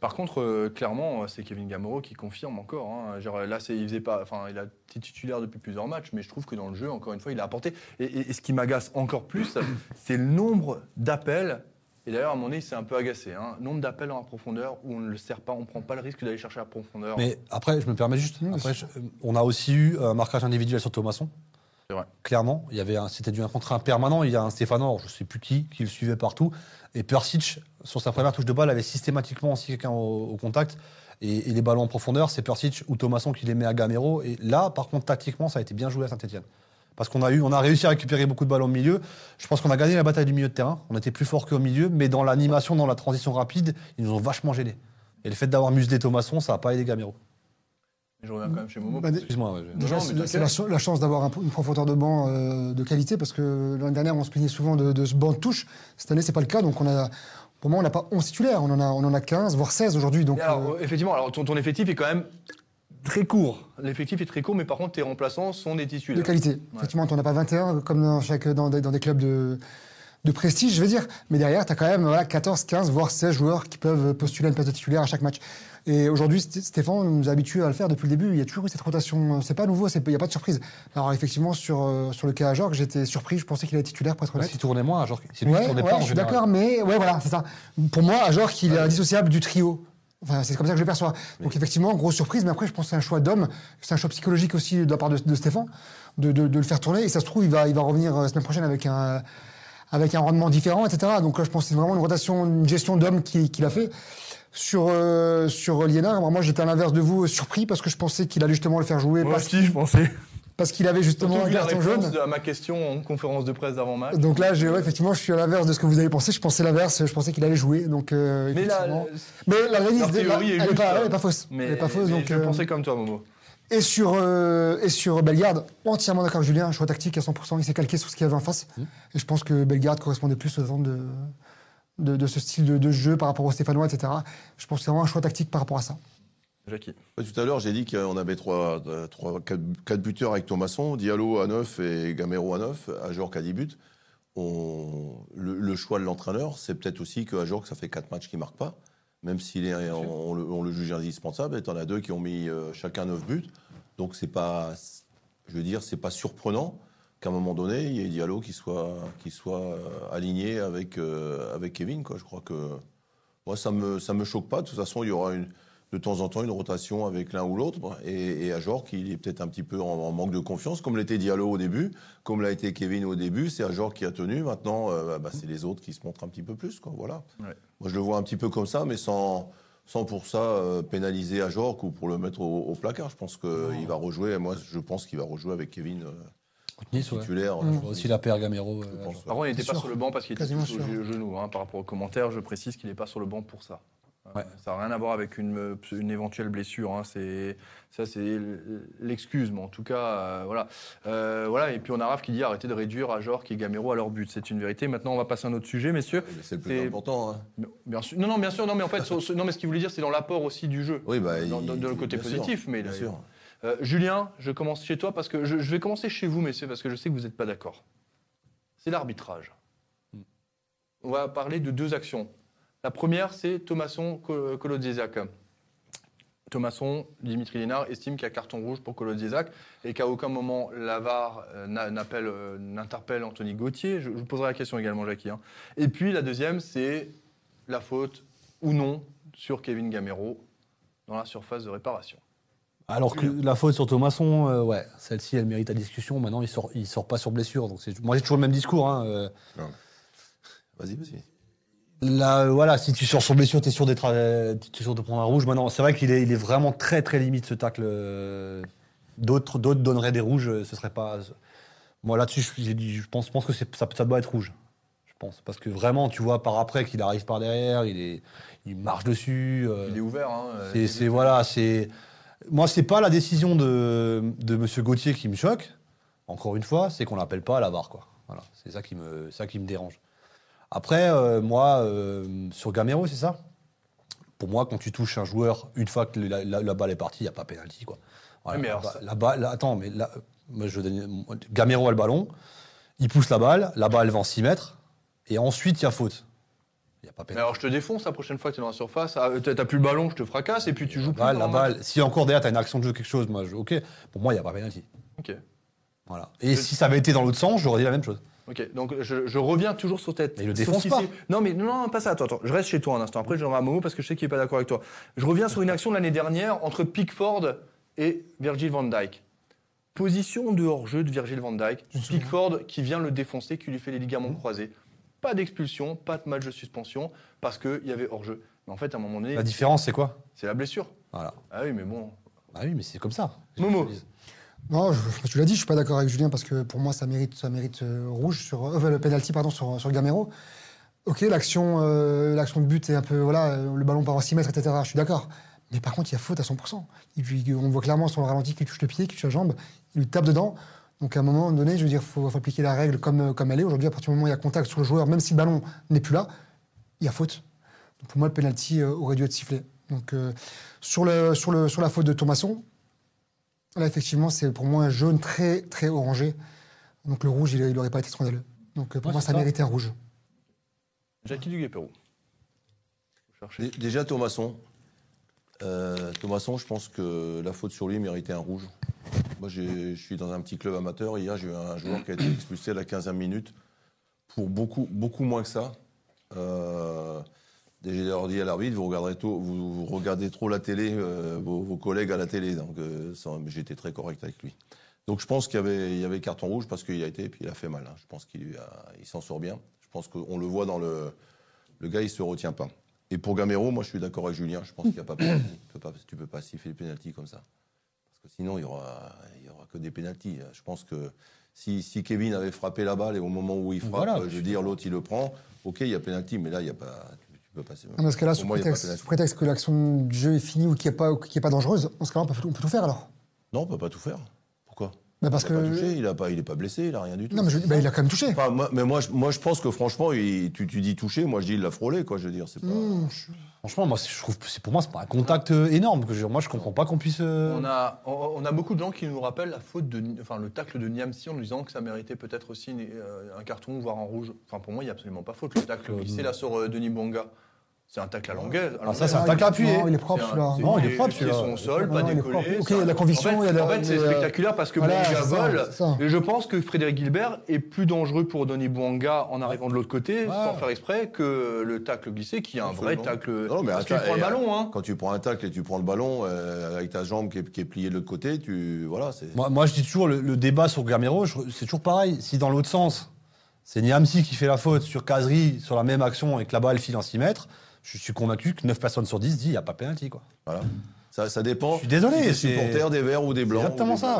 Par contre, euh, clairement, euh, c'est Kevin Gamero qui confirme encore. hein. Genre, là, c'est, il faisait pas, enfin, il a été titulaire depuis plusieurs matchs, mais je trouve que dans le jeu, encore une fois, il a apporté. Et, et- et ce qui m'agace encore plus, *coughs* c'est le nombre d'appels. Et d'ailleurs, à mon avis, c'est un peu agacé. Hein. Nombre d'appels en profondeur où on ne le sert pas, on ne prend pas le risque d'aller chercher la profondeur. Mais après, je me permets juste. Après, je- on a aussi eu un marquage individuel sur Thomasson. C'est vrai. Clairement, il y avait un- c'était du un contrat permanent. Il y a un Stéphano, je ne sais plus qui, qui le suivait partout. Et Persic, sur sa première touche de balle, avait systématiquement aussi quelqu'un au, contact. Et, les ballons en profondeur, c'est Persic ou Thomasson qui les met à Gamero. Et là, par contre, tactiquement, ça a été bien joué à Saint-Etienne. Parce qu'on a réussi à récupérer beaucoup de ballons au milieu. Je pense qu'on a gagné la bataille du milieu de terrain. On était plus fort qu'au milieu, mais dans l'animation, dans la transition rapide, ils nous ont vachement gênés. Et le fait d'avoir muselé Thomasson, ça n'a pas aidé Gamero. Je reviens quand même chez Momo. Bah, Excuse-moi. ouais, Déjà, c'est la, ch- la chance d'avoir un- une profondeur de banc euh, de qualité parce que l'année dernière, on se plaignait souvent de, de ce banc de touche. Cette année, c'est pas le cas. Donc, on a, pour moi, on n'a pas 11 titulaires. On en a, on en a 15, voire 16 aujourd'hui. Donc, alors, euh, euh, effectivement, alors ton, ton effectif est quand même très court. L'effectif est très court, mais par contre, tes remplaçants sont des de titulaires. qualité. Effectivement, on n'a pas 21 comme dans, chaque, dans, des, dans des clubs de, de prestige, je veux dire. Mais derrière, tu as quand même voilà, 14, 15, voire 16 joueurs qui peuvent postuler à une place de titulaire à chaque match. Et aujourd'hui, Sté- Stéphane nous a habitués à le faire depuis le début. Il y a toujours eu cette rotation. C'est pas nouveau, il n'y a pas de surprise. Alors effectivement, sur, euh, sur le cas à Jorg, j'étais surpris. Je pensais qu'il allait titulaire, pour être honnête. S'il tournait moins, c'est lui qui Ouais, tournait ouais, pas je suis d'accord, mais ouais, voilà, c'est ça. Pour moi, Ajor, qu'il est indissociable du trio. Enfin, c'est comme ça que je le perçois. Donc effectivement, grosse surprise, mais après, je pense que c'est un choix d'homme, c'est un choix psychologique aussi de la part de, de Stéphane, de, de- de le faire tourner. Et ça se trouve, il va, il va revenir euh, la semaine prochaine avec un, avec un rendement différent, etc. Donc là, je pense que c'est vraiment une rotation, une gestion d'homme qu'il qu'il a fait. Sur, euh, sur Liénard, moi, j'étais à l'inverse de vous, euh, surpris, parce que je pensais qu'il allait justement le faire jouer, Moi parce, aussi, je pensais. parce qu'il avait justement Surtout un vu la carton réponse jaune. à ma question en conférence de presse d'avant-match. Donc là, ouais, effectivement, je suis à l'inverse de ce que vous avez pensé. Je pensais l'inverse. Je pensais qu'il allait jouer. Donc, euh, Mais effectivement. mais de- théorie est elle, est juste, pas, elle est pas fausse. mais, elle est pas fausse. mais donc, je euh, pensais comme toi, Momo. Et sur euh, et sur Bellegarde, entièrement d'accord avec Julien. Choix tactique à 100%. Il s'est calqué sur ce qu'il y avait en face. Mmh. Et je pense que Bellegarde correspondait plus aux attentes de, de, de ce style de, de jeu par rapport aux Stéphanois, etc. Je pense que c'est vraiment un choix tactique par rapport à ça. Jackie. Tout à l'heure, j'ai dit qu'on avait trois, euh, trois, quatre, quatre buteurs avec Thomasson, Diallo à 9 et Gamero à 9, Ajorc à 10 buts. On, le, le choix de l'entraîneur, c'est peut-être aussi que Ajorc, ça fait quatre matchs qu'il ne marque pas, même s'il est, on, on le, on le juge indispensable. Et t'en as deux qui ont mis euh, chacun 9 buts. Donc c'est pas, je veux dire, c'est pas surprenant qu'à un moment donné, il y ait Diallo qui soit, qui soit euh, aligné avec, euh, avec Kevin. Quoi. Je crois que moi, ça me, ça me choque pas. De toute façon, il y aura une, de temps en temps une rotation avec l'un ou l'autre. Et, et Ajor, qui est peut-être un petit peu en, en manque de confiance, comme l'était Diallo au début, comme l'a été Kevin au début. C'est Ajor qui a tenu. Maintenant, euh, bah, c'est les autres qui se montrent un petit peu plus. Quoi. Voilà. Ouais. Moi, je le vois un petit peu comme ça, mais sans, sans pour ça euh, pénaliser Ajor ou pour le mettre au, au placard. Je pense qu'il va rejouer. Moi, je pense qu'il va rejouer avec Kevin euh, Nice, ouais. titulaire. Euh, Je vois aussi la paire Gamero. euh. Par contre, il n'était pas sûr. sur le banc parce qu'il était au genou. hein, par rapport aux commentaires, je précise qu'il n'est pas sur le banc pour ça. Euh, Ouais. Ça n'a rien à voir avec une, une éventuelle blessure. hein, c'est ça, c'est l'excuse, mais en tout cas, euh, voilà. Euh, voilà. Et puis on a Raph qui dit arrêtez de réduire Ajorc et Gamero à leur but. C'est une vérité. Maintenant, on va passer à un autre sujet, messieurs. Mais C'est le plus important. hein. Bien sûr. Non, non, bien sûr. Non, mais en fait, non, mais ce qu'il voulait dire, c'est dans l'apport aussi du jeu. Oui, bah, dans, il- dans le côté bien sûr, positif, mais Bien sûr. Euh, Julien, je commence chez toi parce que je, je vais commencer chez vous, messieurs, parce que je sais que vous n'êtes pas d'accord. C'est l'arbitrage. On va parler de deux actions. La première, c'est Thomasson Kolodziejczak. Thomasson, Dimitri Lénard, estime qu'il y a carton rouge pour Kolodziejczak et qu'à aucun moment l'AVAR euh, euh, n'interpelle Anthony Gauthier. Je, vous poserai la question également, Jackie. hein. Et puis la deuxième, c'est la faute ou non sur Kevin Gamero dans la surface de réparation. Alors que la faute sur Thomasson, euh, ouais, celle-ci, elle mérite la discussion. Maintenant, il sort, il sort pas sur blessure. Donc c'est- moi, j'ai toujours le même discours. Hein, euh, Vas-y, vas-y. Là, euh, voilà, si tu sors sur blessure, t'es sûr d'être, euh, t'es sûr de prendre un rouge. Maintenant, c'est vrai qu'il est, il est vraiment très très limite ce tacle. euh, D'autres, d'autres donneraient des rouges, euh, ce serait pas. Moi là-dessus, je, pense, que ça, ça doit être rouge. Je pense parce que vraiment, tu vois par après qu'il arrive par derrière, il est, il marche dessus. euh, Il est ouvert. Hein, c'est, c'est- voilà, c'est. Moi, c'est pas la décision de, de Monsieur Gauthier qui me choque. Encore une fois, c'est qu'on l'appelle pas à la barre, quoi. Voilà, c'est ça qui me, ça qui me dérange. Après, euh, moi, euh, sur Gamero, c'est ça. Pour moi, quand tu touches un joueur, une fois que la, la- la balle est partie, il n'y a pas pénalty, quoi. Voilà, mais la, alors balle, attends, mais là, moi, je donne- Gamero a le ballon, il pousse la balle, la balle va en 6 mètres, et ensuite, il y a faute. N'y a pas Mais alors je te défonce la prochaine fois que tu es dans la surface. Ah, T'as plus le ballon, je te fracasse et puis tu joues plus. La balle, dans la balle, si encore derrière, tu as une action de jeu, quelque chose, moi, je- ok. Pour moi, il n'y a pas pénalty. Ok. Voilà. Et si ça avait été dans l'autre sens, j'aurais dit la même chose. Ok, donc je, je reviens toujours sur tête. Mais il le défonce pas. Non, mais non, non, pas ça. Attends, attends. Je reste chez toi un instant. Après, je reviens à Momo parce que je sais qu'il n'est pas d'accord avec toi. Je reviens sur une action de l'année dernière entre Pickford et Virgil van Dijk. Position de hors-jeu de Virgil van Dijk. Souviens. Pickford qui vient le défoncer, qui lui fait les ligaments croisés. Pas d'expulsion, pas de match de suspension parce qu'il y avait hors-jeu. Mais en fait, à un moment donné, La différence, c'est quoi? C'est la blessure. Voilà. Ah oui, mais bon. Ah oui, mais c'est comme ça. Momo. Non, tu l'as dit, je suis pas d'accord avec Julien parce que pour moi, ça mérite, ça mérite euh, rouge sur euh, le penalty pardon sur, sur Gamero. Ok, l'action, euh, l'action de but est un peu voilà, le ballon part en 6 mètres, etc. Je suis d'accord. Mais par contre, il y a faute à 100%. Et puis, on voit clairement sur le ralenti qu'il touche le pied, qu'il touche la jambe, il lui tape dedans. Donc à un moment donné, je veux dire, faut, faut appliquer la règle comme, comme elle est. Aujourd'hui, à partir du moment où il y a contact sur le joueur, même si le ballon n'est plus là, il y a faute. Pour moi, le penalty aurait dû être sifflé. Donc sur, le, sur, le, sur la faute de Thomasson, Là, effectivement, c'est pour moi un jaune très, très orangé. Donc le rouge, il n'aurait pas été scandaleux. Donc euh, pour Ouais, moi, ça ça. méritait un rouge. Jackie Duguay-Pérou. Dé- Déjà, Thomasson. Euh, Thomasson, je pense que la faute sur lui méritait un rouge. Moi, j'ai- je suis dans un petit club amateur. Hier, j'ai eu un joueur qui a été expulsé à la 15e minute pour beaucoup, beaucoup moins que ça. Euh, déjà, dit à l'arbitre, vous regardez, tôt- vous, vous regardez trop la télé, euh, vos, vos collègues à la télé. Donc, euh, j'étais très correct avec lui. Donc, je pense qu'il y avait, il y avait carton rouge parce qu'il a été et puis il a fait mal. hein. Je pense qu'il il s'en sort bien. Je pense qu'on le voit dans le. Le gars, il se retient pas. Et pour Gamero, moi, je suis d'accord avec Julien. Je pense qu'il n'y a pas pénalty. Tu peux pas, tu peux pas siffler le pénalty comme ça. Parce que sinon, il y aura, il y aura que des pénaltys. Je pense que si, si Kevin avait frappé la balle et au moment où il frappe, Voilà, je veux dire, l'autre, il le prend, ok, il y a pénalty, mais là, il y a pas. Tu, tu peux pas. Dans ce cas-là, sous, prétexte, pénalty. sous prétexte que l'action du jeu est finie ou qu'il n'est pas, qu'il est pas dangereuse, dans ce cas-là, on peut, on peut tout faire alors. Non, on peut pas tout faire. Pourquoi? Bah, parce Il a pas que. touché, il a pas, il est pas blessé, il a rien du tout. Non, mais je- bah, il a quand même touché. Enfin, moi- mais moi, je- moi, je pense que franchement, il- tu, tu dis touché, moi, je dis il l'a frôlé, quoi. Je veux dire, c'est pas. Mmh, je- Franchement, moi, je trouve, pour moi, c'est pas un contact euh, énorme. Que je, moi, je comprends pas qu'on puisse. euh, On a, on, on a beaucoup de gens qui nous rappellent la faute de, enfin le tacle de Niamsi en nous disant que ça méritait peut-être aussi une- euh, un carton, voire un rouge. Enfin pour moi, il n'y a absolument pas faute. Le tacle Euh, glissé là sur euh, Denis Bonga, c'est un tacle à l'anglaise. à Ah, ça, c'est un tacle appuyé. Non, il est propre celui-là. Non, il est propre, celui-là. sont au sol, Non, pas propre. Ok, conviction, il y a la- en fait, c'est euh, spectaculaire parce que Bonga vole. Et je pense que Frédéric Gilbert est plus dangereux pour Denis Bonga en arrivant de l'autre côté, sans faire exprès, que le tacle glissé, qui est un vrai tacle. Non, mais parce qu'il attends, prend le ballon, hein. Quand tu prends un tacle et tu prends le ballon euh, avec ta jambe qui est, pliée de l'autre côté, tu voilà, c'est. Moi, je dis toujours le, débat sur Gamero, c'est toujours pareil. Si dans l'autre sens, c'est Niamsi qui fait la faute sur Kazri sur la même action et que la balle file en 6 mètres, je suis convaincu que 9 personnes sur 10 disent il n'y a pas pénalty. Quoi. Voilà. Ça, ça dépend. Je suis désolé, si t'es c'est- supporter des verts ou des blancs. exactement des- ça.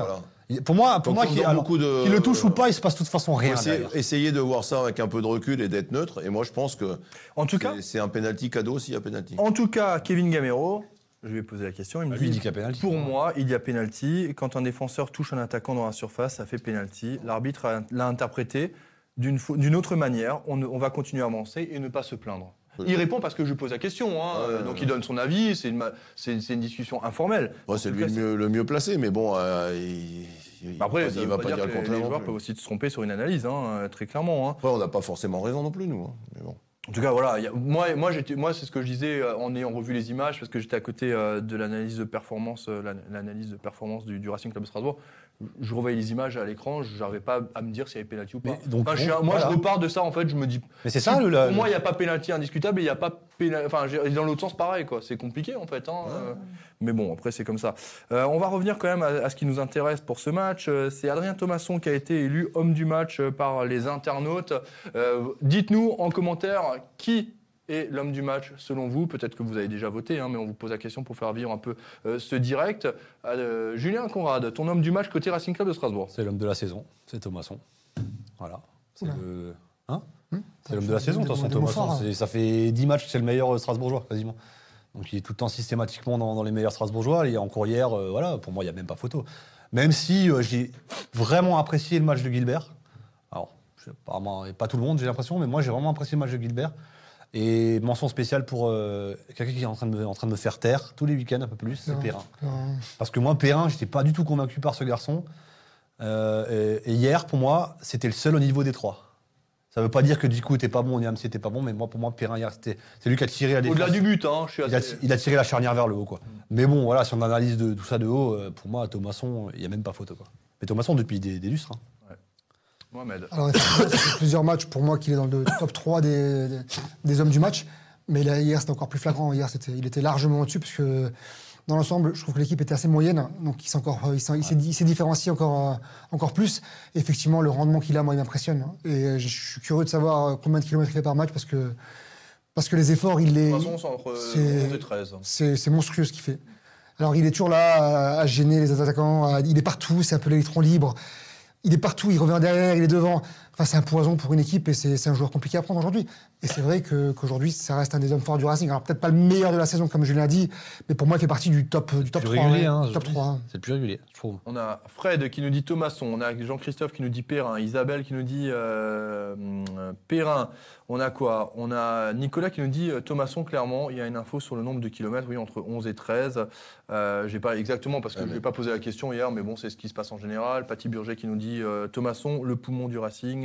voilà. Pour moi, pour Donc, moi alors, beaucoup de- qu'il le touche ou pas, il se passe de toute façon rien. essayer, essayer de voir ça avec un peu de recul et d'être neutre. Et moi, je pense que En tout cas, c'est- un penalty cadeau s'il y a penalty. en tout cas, Kevin Gamero, je vais poser la question. Il me Lui, il dit dit qu'il y a pénalty. Pour moi, il y a pénalty. Quand un défenseur touche un attaquant dans la surface, ça fait pénalty. L'arbitre a- l'a interprété d'une autre manière. On, va continuer à avancer et ne pas se plaindre. Oui. Il répond parce que je lui pose la question. hein. Ouais, donc ouais. il donne son avis. C'est une, discussion informelle. Ouais, c'est lui le mieux, le mieux placé, mais bon, euh, il, il- Après, il va pas, dire, dire le que les, contraire. les joueurs peuvent aussi se tromper sur une analyse, hein, très clairement. hein. Après, on n'a pas forcément raison non plus, nous. hein. Mais bon. En tout cas, voilà. il y a- moi, moi, j'étais- moi, c'est ce que je disais euh, en ayant revu les images, parce que j'étais à côté euh, de l'analyse de performance, euh, l'an- l'analyse de performance du, du Racing Club de Strasbourg. Je revoyais les images à l'écran, je n'arrivais pas à me dire s'il y avait pénalty ou pas. Mais donc, Enfin, bon, moi, voilà. je repars de ça, en fait, je me dis. Mais c'est ça, le, Pour moi, il n'y a pas pénalty indiscutable et il n'y a pas pénalty. Enfin, dans l'autre sens, pareil, quoi. C'est compliqué, en fait. hein, euh, mais bon, après, c'est comme ça. Euh, on va revenir quand même à, à ce qui nous intéresse pour ce match. Euh, C'est Adrien Thomasson qui a été élu homme du match par les internautes. Dites-nous en commentaire qui est l'homme du match selon vous. Peut-être que vous avez déjà voté, hein, mais on vous pose la question pour faire vivre un peu euh, ce direct. Euh, Julien Conrad, ton homme du match côté Racing Club de Strasbourg. c'est l'homme de la saison, c'est Thomasson. Voilà. C'est Oula. le. Hein Hum C'est l'homme de la saison, de toute façon, Thomasson. hein. Ça fait 10 matchs que c'est le meilleur euh, Strasbourgeois, quasiment. Donc il est tout le temps systématiquement dans, dans les meilleurs Strasbourgeois. Et encore hier, euh, voilà, pour moi, il n'y a même pas photo. Même si euh, j'ai vraiment apprécié le match de Gilbert. Alors, apparemment, et pas tout le monde, j'ai l'impression, mais moi, j'ai vraiment apprécié le match de Gilbert. Et mention spéciale pour euh, quelqu'un qui est en train, de me, en train de me faire taire tous les week-ends un peu plus, c'est. Perrin. Non. Parce que moi, Perrin, j'étais pas du tout convaincu par ce garçon. Euh, et, et hier, pour moi, c'était le seul au niveau des trois. Ça veut pas dire que du coup, était pas bon, Niam, c'était pas bon, mais moi, pour moi, Perrin, hier, c'était, c'est lui qui a tiré la défense. Au-delà du but, hein, je suis il, a, assez... il a tiré la charnière vers le haut, quoi. Mais bon, voilà, si on analyse de, tout ça de haut, euh, pour moi, Thomasson, il y a même pas photo, quoi. Mais Thomasson, depuis des, des lustres. hein. Mohamed. Alors, fait plusieurs matchs pour moi qu'il est dans le top 3 des, des, des hommes du match. Mais là, hier, c'était encore plus flagrant. Hier, il était largement au-dessus, parce que dans l'ensemble, je trouve que l'équipe était assez moyenne. Donc, il s'est, encore, il s'est, différencié encore, euh, encore plus. Effectivement, le rendement qu'il a, moi, il m'impressionne. Et euh, je suis curieux de savoir euh, combien de kilomètres il fait par match, parce que, parce que les efforts, il les. C'est c'est- 11 et 13. C'est c'est monstrueux ce qu'il fait. Alors, il est toujours là à, à gêner les attaquants. à- il est partout, c'est un peu l'électron libre. Il est partout, il revient derrière, il est devant. Enfin, c'est un poison pour une équipe et c'est un joueur compliqué à prendre aujourd'hui. Et c'est vrai que- qu'aujourd'hui, ça reste un des hommes forts du Racing. Alors, peut-être pas le meilleur de la saison, comme Julien a dit, mais pour moi, il fait partie du top, du top Plus 3. régulier, ouais. hein, top aujourd'hui. 3. C'est le plus régulier, je trouve. On a Fred qui nous dit Thomasson, on a Jean-Christophe qui nous dit Perrin, Isabelle qui nous dit euh, Perrin, on a quoi? On a Nicolas qui nous dit euh, Thomasson, clairement, il y a une info sur le nombre de kilomètres, oui, entre 11 et 13. Euh, j'ai pas exactement parce que je mais- n'ai pas posé la question hier, mais bon, c'est ce qui se passe en général. Paty Burger qui nous dit euh, Thomasson, le poumon du Racing.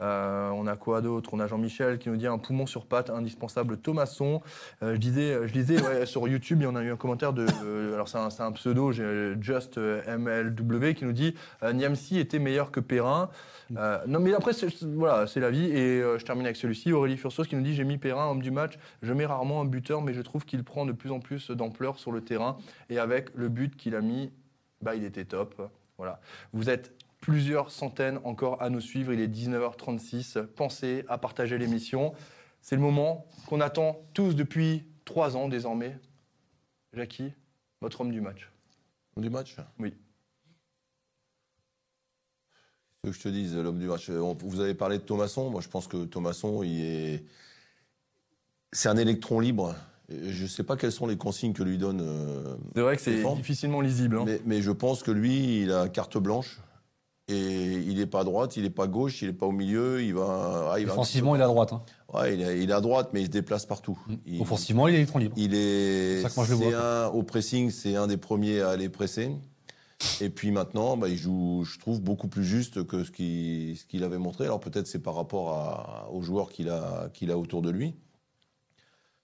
Euh, on a quoi d'autre? On a Jean-Michel qui nous dit un poumon sur patte, indispensable Thomasson. Euh, je disais, je disais sur YouTube, il y en a eu un commentaire de. euh, alors c'est un, un pseudo, Just MLW, qui nous dit Niamsi était meilleur que Perrin. Non, mais après, voilà, c'est la vie. Et je termine avec celui-ci, Aurélie Fursos, qui nous dit J'ai mis Perrin homme du match. Je mets rarement un buteur, mais je trouve qu'il prend de plus en plus d'ampleur sur le terrain. Et avec le but qu'il a mis, bah, il était top. Voilà. Vous êtes plusieurs centaines encore à nous suivre. Il est 19h36. Pensez à partager l'émission. C'est le moment qu'on attend tous depuis trois ans désormais. Jackie, votre homme du match. Du match? Oui. Ce que je te dise, l'homme du match? Vous avez parlé de Thomasson. Moi, je pense que Thomasson, il est. C'est un électron libre. Je ne sais pas quelles sont les consignes que lui donne. euh, C'est vrai que c'est difficilement lisible. hein. mais, mais je pense que lui, il a carte blanche. Et il n'est pas à droite, il n'est pas gauche, il n'est pas au milieu. Il va. ah, il va est à droite. hein. ouais, il, est, il est à droite, mais il se déplace partout. Il- Offensivement, il est électron libre. Il est, C'est ça que moi je le vois, un, au pressing, c'est un des premiers à aller presser. Et puis maintenant, bah, il joue, je trouve, beaucoup plus juste que ce qu'il ce qu'il avait montré. Alors peut-être c'est par rapport à- aux joueurs qu'il a, qu'il a autour de lui.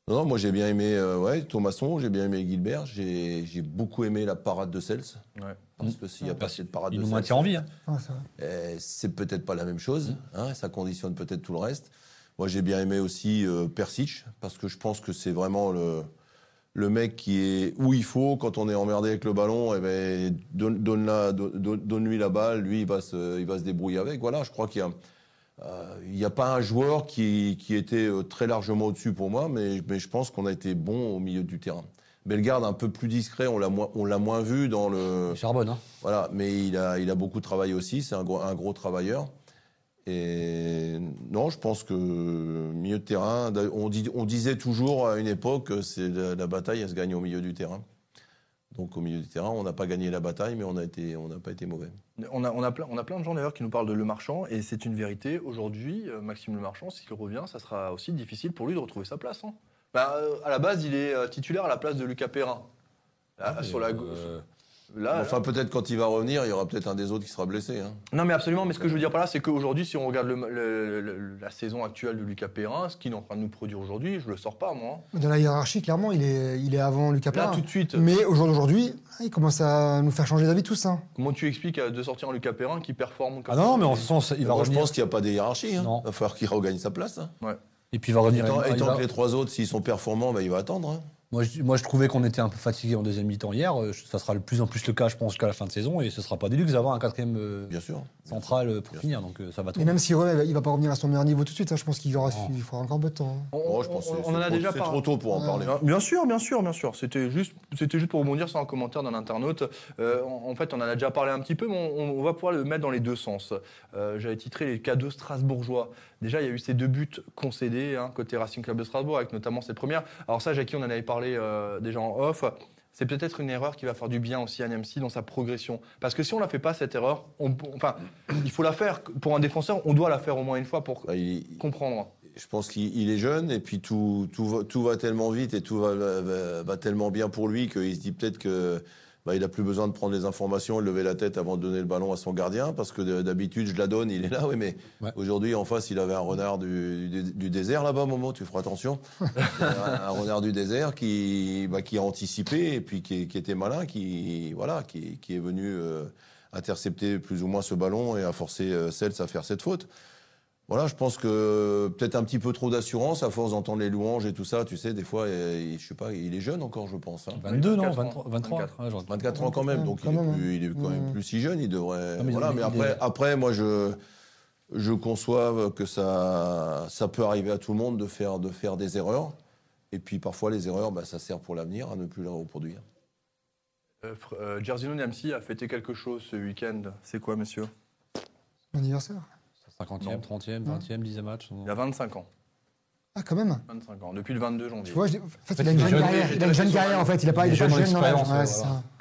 Non, non, moi j'ai bien aimé euh, ouais, Thomasson, j'ai bien aimé Gilbert, j'ai j'ai beaucoup aimé la parade de Sels. Ouais. Parce que s'il n'y a pas cette parade Il de nous Sels, maintient en vie. hein. Ah, euh, c'est peut-être pas la même chose. hein, ça conditionne peut-être tout le reste. Moi, j'ai bien aimé aussi euh, Persic parce que je pense que c'est vraiment le, le mec qui est où il faut quand on est emmerdé avec le ballon. Et ben donne, donne la, donne, donne-lui la balle, lui il va se, il va se débrouiller avec. Voilà, je crois qu'il y a euh, il n'y a pas un joueur qui, qui était euh, très largement au-dessus pour moi, mais, mais je pense qu'on a été bon au milieu du terrain. Bellegarde un peu plus discret, on l'a moins, on l'a moins vu dans le. Charbonne. hein. Voilà, mais il a, il a beaucoup travaillé aussi, c'est un gros, un gros travailleur. Et non, je pense que milieu de terrain, on, dit, on disait toujours à une époque que c'est la, la bataille, elle se gagne au milieu du terrain. Donc au milieu du terrain, on n'a pas gagné la bataille, mais on a été, on n'a pas été mauvais. On a, on, a plein, on a plein de gens d'ailleurs qui nous parlent de Le Marchand, et c'est une vérité. Aujourd'hui, euh, Maxime Le Marchand, s'il revient, ça sera aussi difficile pour lui de retrouver sa place. hein. Bah, euh, à la base, il est euh, titulaire à la place de Lucas Perrin. Là, sur la gauche. Euh, Là, enfin, peut-être quand il va revenir, il y aura peut-être un des autres qui sera blessé. hein. Non, mais absolument. Mais ce que je veux dire par là, c'est qu'aujourd'hui, si on regarde le- le- le- la saison actuelle de Lucas Perrin, ce qu'il est en train de nous produire aujourd'hui, je le sors pas, moi. Dans la hiérarchie, clairement, il est, il est avant Lucas Là, Perrin. tout de suite, Mais au jour d'aujourd'hui, il commence à nous faire changer d'avis tous. Hein. comment tu expliques euh, de sortir un Lucas Perrin qui performe comme Ah non, mais en ce sens, il va Moi, je pense qu'il n'y a pas de hiérarchie. hein. Non. Il va falloir qu'il regagne sa place. hein. Et puis il va revenir. Et tant, et il tant va- que les trois autres, s'ils sont performants, ben, il va attendre. Moi, je, moi, je trouvais qu'on était un peu fatigué en deuxième mi-temps hier. Euh, Ça sera de plus en plus le cas, je pense, jusqu'à la fin de saison. Et ce sera pas luxe d'avoir un quatrième euh, Bien sûr. central euh, pour Bien finir. Donc euh, ça va Et même s'il revient, il va pas revenir à son meilleur niveau tout de suite. hein. Je pense qu'il aura, Non. il faudra encore un peu de temps. hein. On, Oh, je pense que on- c'est- on en a c'est déjà trop- C'est parlé. trop tôt pour en parler. Bien- Bien sûr, bien sûr, bien sûr. C'était juste, c'était juste pour rebondir sur un commentaire d'un internaute. Euh, en, en fait, on en a déjà parlé un petit peu, mais on, on va pouvoir le mettre dans les deux sens. Euh, J'avais titré les cas de strasbourgeois. Déjà, il y a eu ces deux buts concédés hein, côté Racing Club de Strasbourg, avec notamment cette première. Alors ça, Jackie, on en avait parlé euh, déjà en off. C'est peut-être une erreur qui va faire du bien aussi à Niamsi dans sa progression. Parce que si on ne la fait pas, cette erreur, on- enfin, il faut la faire. Pour un défenseur, on doit la faire au moins une fois pour Bah, il- comprendre. je pense qu'il il est jeune et puis tout, tout, va, tout va tellement vite et tout va, va- va tellement bien pour lui qu'il se dit peut-être que bah, il a plus besoin de prendre les informations et de lever la tête avant de donner le ballon à son gardien parce que d'habitude je la donne, il est là, oui, mais Ouais. aujourd'hui en face il avait un renard du, du, du désert là-bas, Momo, tu feras attention, *laughs* un, un renard du désert qui, bah, qui a anticipé et puis qui, qui était malin, qui voilà, qui, qui est venu euh, intercepter plus ou moins ce ballon et a forcé euh, Cels à faire cette faute. Voilà, je pense que peut-être un petit peu trop d'assurance à force d'entendre les louanges et tout ça. Tu sais, des fois, euh, je sais pas, il est jeune encore, je pense. hein. 22, non 24 ans. 23, 23. 24. ouais, genre- 24 ans quand même, donc Quand il, même, est hein. plus, il est quand même Mm. plus si jeune. Il devrait. Non, mais voilà, il- mais il après, est- après, moi, je je conçois que ça ça peut arriver à tout le monde de faire de faire des erreurs. Et puis parfois, les erreurs, bah, ça sert pour l'avenir à ne plus les reproduire. Euh, euh, Jerzino Niamsi a fêté quelque chose ce week-end. C'est quoi, monsieur? Mon anniversaire? 50e, 30e, 20e, 10e match. Il a 25 ans. Ah, quand même. 25 ans, depuis le 22 janvier. Tu vois, je dis- en fait, fait, il a une jeune jeune, carrière. il Il a une jeune était carrière, en fait. Il a pas, il est pas jeune dans l'âge.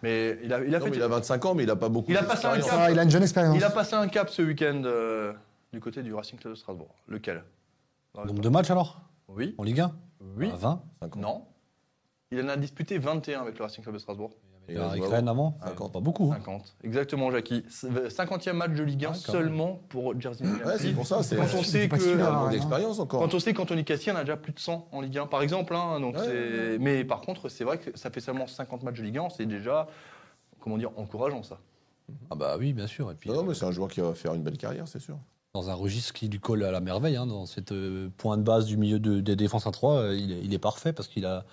Mais il a, il a Non, fait. mais il a 25 ans, mais il a pas beaucoup. Il a passé un d'expérience. cap. Ça, il a une jeune expérience. il a passé un cap ce week-end euh, du côté du Racing Club de Strasbourg. Lequel? Nombre de matchs alors? Oui. En Ligue 1 Oui. Ah, 20 Cinq ans. Non. Il en a disputé 21 avec le Racing Club de Strasbourg. Et La Ukraine avant Ah, quand Pas beaucoup. hein. 50. Exactement, Jackie. 50e match de Ligue 1 Ouais, quand même. seulement pour Jersey Ouais, c'est pour ça. C'est Quand on c'est sait que. hein. d'expérience encore. Quand on sait qu'Anthony en a déjà plus de 100 en Ligue 1, par exemple. hein, donc Ouais, c'est- ouais, Mais par contre, c'est vrai que ça fait seulement 50 matchs de Ligue 1, c'est déjà, comment dire, encourageant ça. Ah bah oui, bien sûr. Et puis, Non, non, mais c'est un joueur qui va faire une belle carrière, c'est sûr. dans un registre qui lui colle à la merveille, hein, dans cette euh, point de base du milieu de- des défenses à 3, euh, il, est, il est parfait parce qu'il a